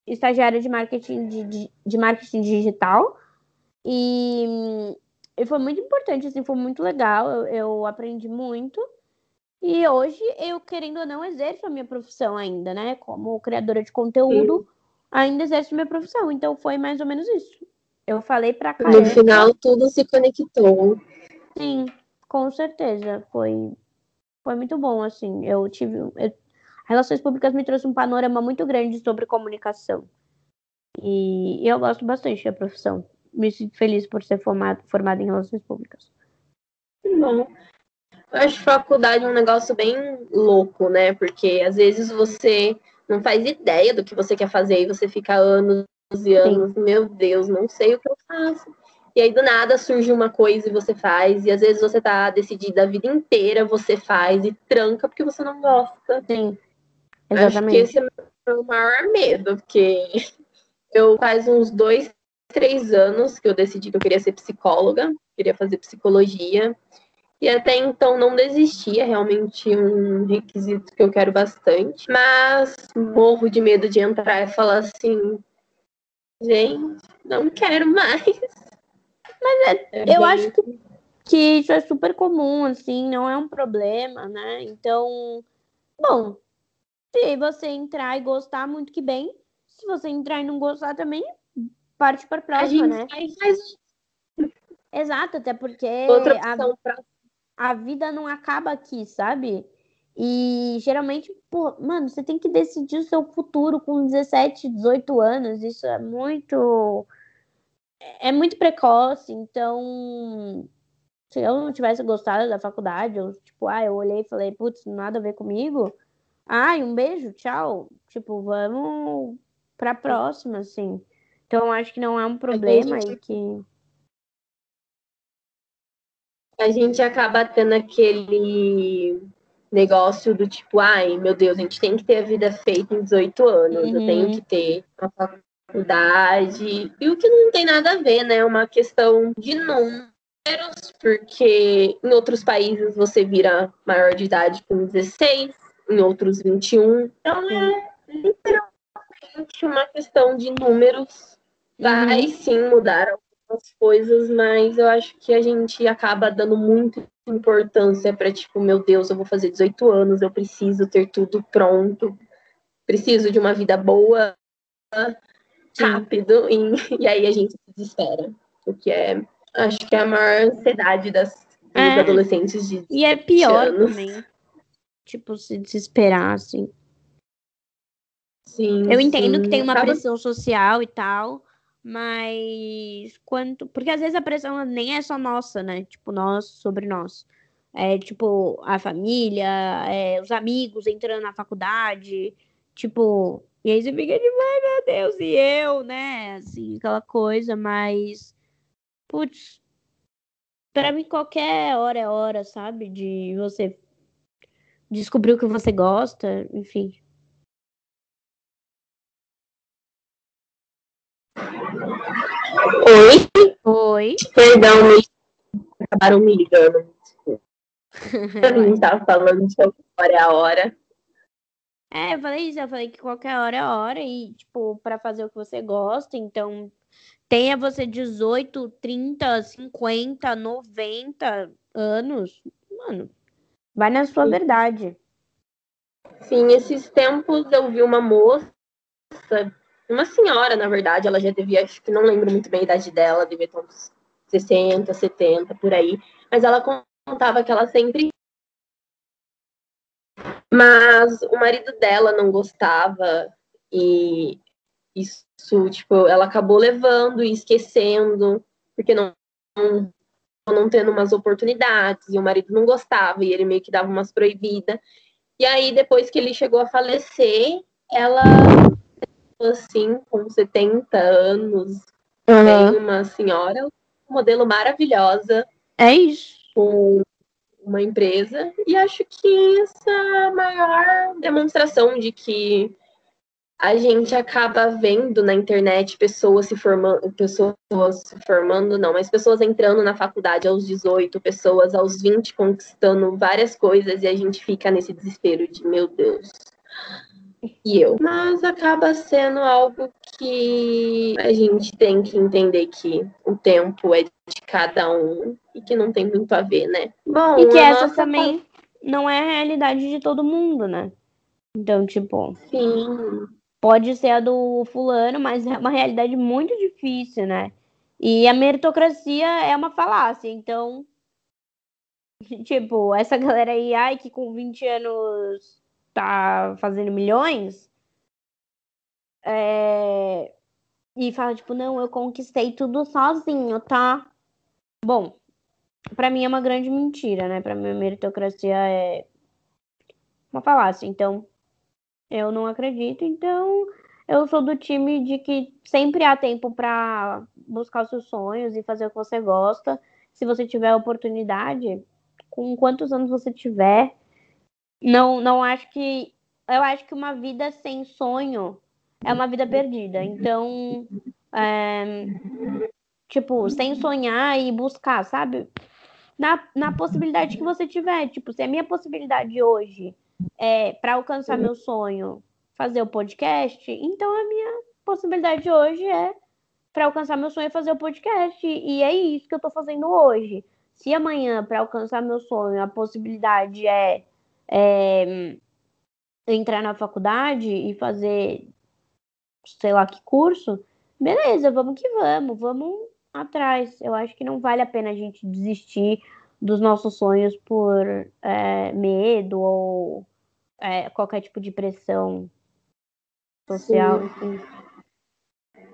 estagiária de marketing de, de, de marketing digital. E e foi muito importante, assim, foi muito legal. Eu, eu, aprendi muito. E hoje eu, querendo ou não, exerço a minha profissão ainda, né? Como criadora de conteúdo, Sim. ainda exerço a minha profissão. Então foi mais ou menos isso. Eu falei pra cá. No final, tudo se conectou. Sim, com certeza. Foi, foi muito bom, assim. Eu tive. Eu, Relações Públicas me trouxe um panorama muito grande sobre comunicação. E, e eu gosto bastante da profissão me sinto feliz por ser formado, formado em relações públicas. Bom. Eu acho faculdade um negócio bem louco, né? Porque às vezes você não faz ideia do que você quer fazer e você fica anos 11 anos, Sim. meu Deus, não sei o que eu faço. E aí do nada surge uma coisa e você faz, e às vezes você tá decidida a vida inteira, você faz e tranca porque você não gosta. Sim. Exatamente. Acho que esse é o maior medo, porque eu faz uns dois, três anos que eu decidi que eu queria ser psicóloga, queria fazer psicologia. E até então não desistia, realmente um requisito que eu quero bastante. Mas morro de medo de entrar e falar assim, gente, não quero mais. Mas é, é eu bem... acho que, que isso é super comum, assim, não é um problema, né? Então, bom, se você entrar e gostar, muito que bem. Se você entrar e não gostar também, parte para a próxima, a né? Faz... Exato, até porque a, pra... a vida não acaba aqui, sabe? E geralmente, pô, mano, você tem que decidir o seu futuro com 17, 18 anos. Isso é muito. É muito precoce. Então, se eu não tivesse gostado da faculdade, eu, tipo, ah, eu olhei e falei, putz, nada a ver comigo. Ai, um beijo, tchau. Tipo, vamos pra próxima, assim. Então, acho que não é um problema aí que. A gente acaba tendo aquele negócio do tipo, ai, meu Deus, a gente tem que ter a vida feita em 18 anos, uhum. eu tenho que ter uma faculdade. E o que não tem nada a ver, né? É uma questão de números, porque em outros países você vira maior de idade com 16, em outros 21. Então é literalmente uma questão de números. Vai uhum. sim mudar algumas coisas, mas eu acho que a gente acaba dando muita importância para tipo, meu Deus, eu vou fazer 18 anos, eu preciso ter tudo pronto, preciso de uma vida boa, rápido, e, e aí a gente se desespera, porque é, acho que é a maior ansiedade das, é. dos adolescentes de E é pior anos. também tipo, se desesperar, assim. Sim. Eu entendo sim. que tem uma Acaba... pressão social e tal, mas quanto. Porque às vezes a pressão nem é só nossa, né? Tipo, nós sobre nós. É tipo, a família, é, os amigos entrando na faculdade, tipo. E aí você fica de, ai meu Deus, e eu, né? Assim, aquela coisa, mas. Putz. Pra mim, qualquer hora é hora, sabe? De você descobrir o que você gosta, enfim. Oi? Oi. Perdão, me... acabaram me ligando. a gente tava falando de qualquer hora é a hora. É, eu falei isso, eu falei que qualquer hora é a hora e, tipo, para fazer o que você gosta, então tenha você 18, 30, 50, 90 anos, mano, Vai na sua verdade. Sim, esses tempos eu vi uma moça, uma senhora, na verdade, ela já devia, acho que não lembro muito bem a idade dela, devia ter uns 60, 70, por aí. Mas ela contava que ela sempre. Mas o marido dela não gostava e isso, tipo, ela acabou levando e esquecendo, porque não, não não tendo umas oportunidades, e o marido não gostava, e ele meio que dava umas proibidas. E aí, depois que ele chegou a falecer, ela, assim, com 70 anos, uhum. tem uma senhora, um modelo maravilhosa. É isso. Com uma empresa, e acho que essa é a maior demonstração de que a gente acaba vendo na internet pessoas se formando, pessoas se formando, não, mas pessoas entrando na faculdade aos 18, pessoas aos 20 conquistando várias coisas e a gente fica nesse desespero de meu Deus. E eu. Mas acaba sendo algo que a gente tem que entender que o tempo é de cada um e que não tem muito a ver, né? Bom, e que essa também não é a realidade de todo mundo, né? Então, tipo. Sim pode ser a do fulano, mas é uma realidade muito difícil, né? E a meritocracia é uma falácia, então. Tipo, essa galera aí, ai, que com 20 anos tá fazendo milhões. É... E fala, tipo, não, eu conquistei tudo sozinho, tá? Bom, para mim é uma grande mentira, né? Para mim a meritocracia é uma falácia. Então, eu não acredito, então eu sou do time de que sempre há tempo para buscar os seus sonhos e fazer o que você gosta. Se você tiver oportunidade, com quantos anos você tiver, não, não acho que. Eu acho que uma vida sem sonho é uma vida perdida. Então, é, tipo, sem sonhar e buscar, sabe? Na, na possibilidade que você tiver. Tipo, se a minha possibilidade hoje é para alcançar meu sonho fazer o podcast, então a minha possibilidade hoje é para alcançar meu sonho é fazer o podcast. E é isso que eu estou fazendo hoje. Se amanhã, para alcançar meu sonho, a possibilidade é, é, entrar na faculdade e fazer sei lá que curso, beleza, vamos que vamos, vamos atrás. Eu acho que não vale a pena a gente desistir dos nossos sonhos por é, medo ou é, qualquer tipo de pressão social.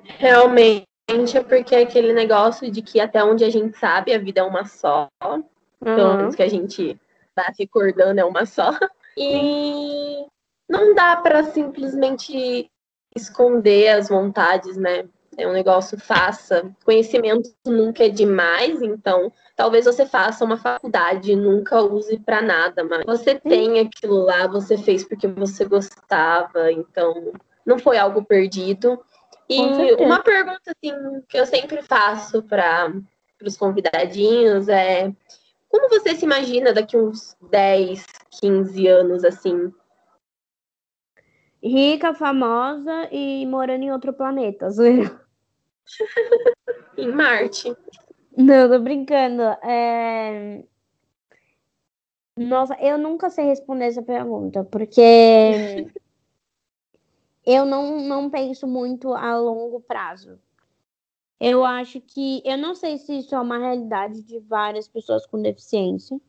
Realmente é porque é aquele negócio de que até onde a gente sabe a vida é uma só. Uhum. Pelo menos que a gente tá recordando é uma só. E não dá para simplesmente esconder as vontades, né? É um negócio faça. Conhecimento nunca é demais, então talvez você faça uma faculdade e nunca use para nada, mas você tem aquilo lá, você fez porque você gostava, então não foi algo perdido. E uma pergunta assim que eu sempre faço para os convidadinhos é como você se imagina daqui uns 10, 15 anos assim? rica, famosa e morando em outro planeta, em Marte. Não, tô brincando. É... Nossa, eu nunca sei responder essa pergunta, porque eu não, não penso muito a longo prazo. Eu acho que. Eu não sei se isso é uma realidade de várias pessoas com deficiência.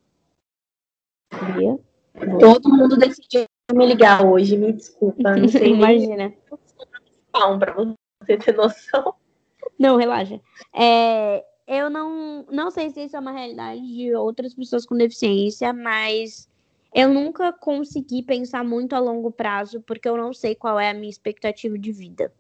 Todo mundo decidiu me ligar hoje, me desculpa. Não sei Imagina. Palm para você ter noção. Não, relaxa. É, eu não, não sei se isso é uma realidade de outras pessoas com deficiência, mas eu nunca consegui pensar muito a longo prazo, porque eu não sei qual é a minha expectativa de vida.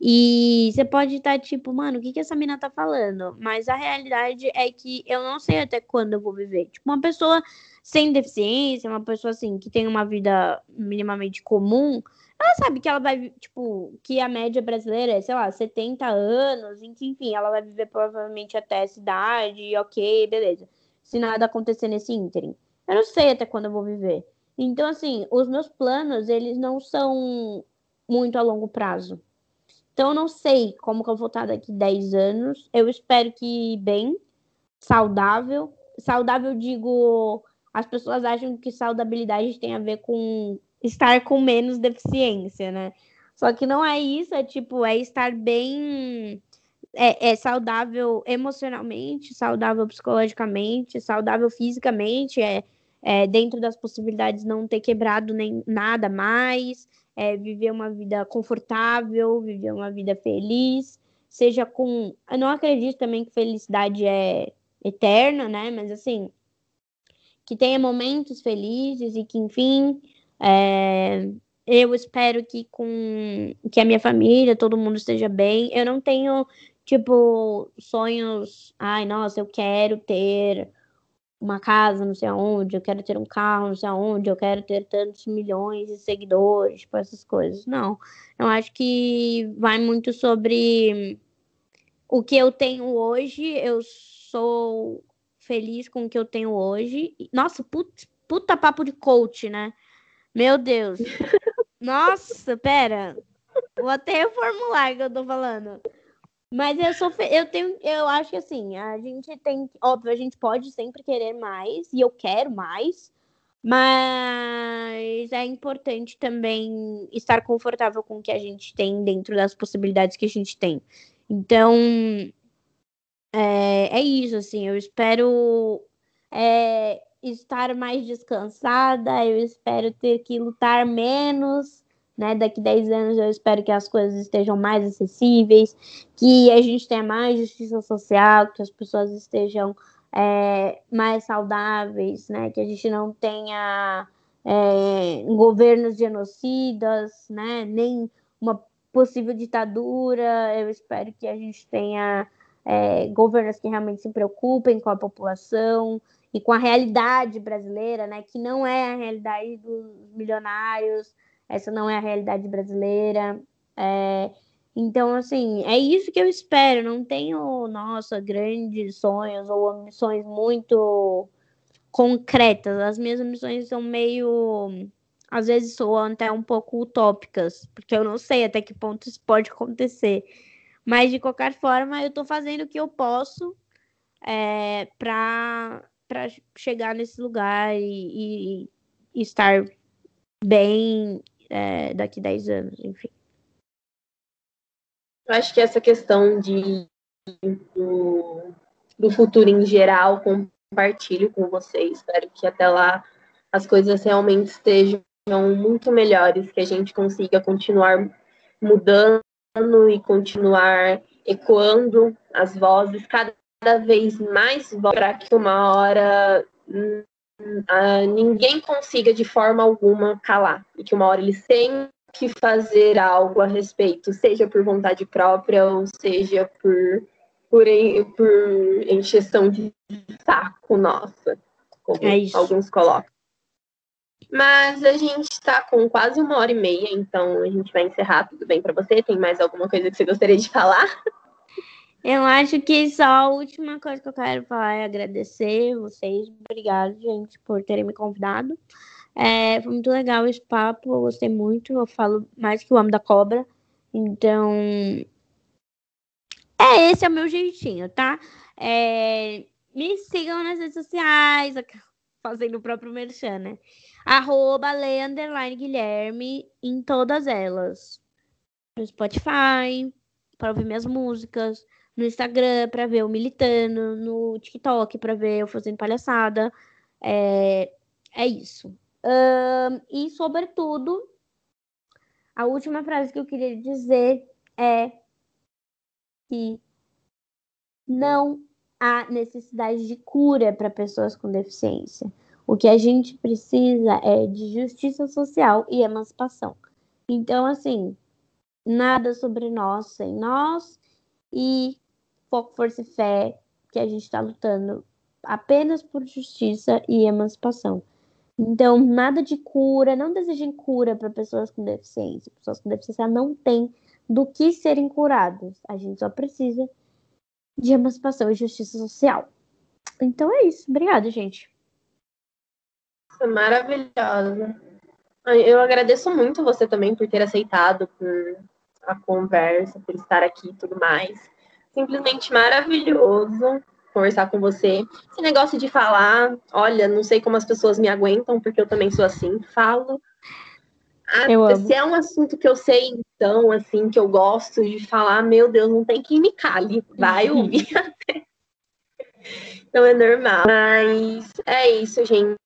E você pode estar tipo, mano, o que, que essa mina tá falando? Mas a realidade é que eu não sei até quando eu vou viver. Tipo, uma pessoa sem deficiência, uma pessoa assim, que tem uma vida minimamente comum, ela sabe que ela vai, tipo, que a média brasileira é, sei lá, 70 anos, enfim, ela vai viver provavelmente até essa idade, ok, beleza. Se nada acontecer nesse ínterim. Eu não sei até quando eu vou viver. Então, assim, os meus planos, eles não são muito a longo prazo. Então, eu não sei como que eu vou estar daqui 10 anos. Eu espero que bem, saudável. Saudável, digo, as pessoas acham que saudabilidade tem a ver com estar com menos deficiência, né? Só que não é isso, é tipo, é estar bem. É, é saudável emocionalmente, saudável psicologicamente, saudável fisicamente, é, é dentro das possibilidades não ter quebrado nem nada mais, é, viver uma vida confortável, viver uma vida feliz, seja com. Eu não acredito também que felicidade é eterna, né? Mas assim, que tenha momentos felizes e que, enfim, é, eu espero que com que a minha família, todo mundo esteja bem. Eu não tenho, tipo, sonhos. Ai, nossa, eu quero ter uma casa, não sei aonde, eu quero ter um carro, não sei aonde, eu quero ter tantos milhões de seguidores, tipo essas coisas. Não. Eu acho que vai muito sobre o que eu tenho hoje. Eu sou feliz com o que eu tenho hoje. Nossa, puta, puta papo de coach, né? Meu Deus. Nossa, pera. Vou até reformular o que eu tô falando. Mas eu sou fe... eu tenho eu acho que assim, a gente tem, óbvio, a gente pode sempre querer mais e eu quero mais, mas é importante também estar confortável com o que a gente tem dentro das possibilidades que a gente tem. Então, é, é isso, assim, eu espero é, estar mais descansada, eu espero ter que lutar menos né? Daqui 10 anos eu espero que as coisas estejam mais acessíveis, que a gente tenha mais justiça social, que as pessoas estejam é, mais saudáveis, né? Que a gente não tenha é, governos genocidas, né? Nem uma possível ditadura. Eu espero que a gente tenha é, governos que realmente se preocupem com a população e com a realidade brasileira, né? Que não é a realidade dos milionários, essa não é a realidade brasileira. É, então, assim, é isso que eu espero. Não tenho, nossa, grandes sonhos ou ambições muito concretas. As minhas ambições são meio. Às vezes soam até um pouco utópicas, porque eu não sei até que ponto isso pode acontecer. Mas, de qualquer forma, eu estou fazendo o que eu posso é, para chegar nesse lugar e, e, e estar bem é, daqui 10 anos, enfim. Eu acho que essa questão de, do, do futuro em geral, compartilho com vocês. Espero que até lá as coisas realmente estejam muito melhores, que a gente consiga continuar mudando e continuar ecoando as vozes cada vez mais para que uma hora uh, ninguém consiga de forma alguma calar e que uma hora eles tenham que fazer algo a respeito, seja por vontade própria ou seja por, por, por encheção de saco nossa, como é alguns colocam. Mas a gente está com quase uma hora e meia, então a gente vai encerrar. Tudo bem para você? Tem mais alguma coisa que você gostaria de falar? Eu acho que só a última coisa que eu quero falar é agradecer vocês. Obrigado, gente, por terem me convidado. É, foi muito legal esse papo, eu gostei muito. Eu falo mais que o amo da cobra. Então. É, esse é o meu jeitinho, tá? É, me sigam nas redes sociais, fazendo o próprio merchan, né? Arroba Guilherme em todas elas. No Spotify, para ouvir minhas músicas. No Instagram, para ver eu militando. No TikTok, para ver eu fazendo palhaçada. É, é isso. Um, e, sobretudo, a última frase que eu queria dizer é que não há necessidade de cura para pessoas com deficiência. O que a gente precisa é de justiça social e emancipação. Então, assim, nada sobre nós sem nós e foco, força e fé que a gente está lutando apenas por justiça e emancipação. Então, nada de cura, não desejem cura para pessoas com deficiência. Pessoas com deficiência não têm do que serem curadas. A gente só precisa de emancipação e justiça social. Então é isso. Obrigada, gente. Maravilhosa. Eu agradeço muito você também por ter aceitado por a conversa, por estar aqui e tudo mais. Simplesmente maravilhoso conversar com você. Esse negócio de falar, olha, não sei como as pessoas me aguentam, porque eu também sou assim, falo. Ah, se é um assunto que eu sei, então, assim, que eu gosto de falar, meu Deus, não tem que me cale, vai uhum. ouvir até. Então é normal. Mas é isso, gente.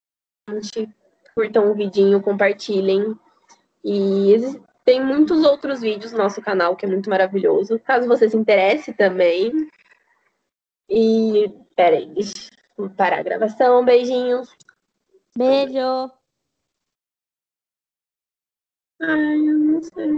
Curtam o vidinho, compartilhem. E tem muitos outros vídeos no nosso canal, que é muito maravilhoso. Caso você se interesse também, e peraí, eu parar a gravação. Beijinhos. Beijo. Ai, eu não sei.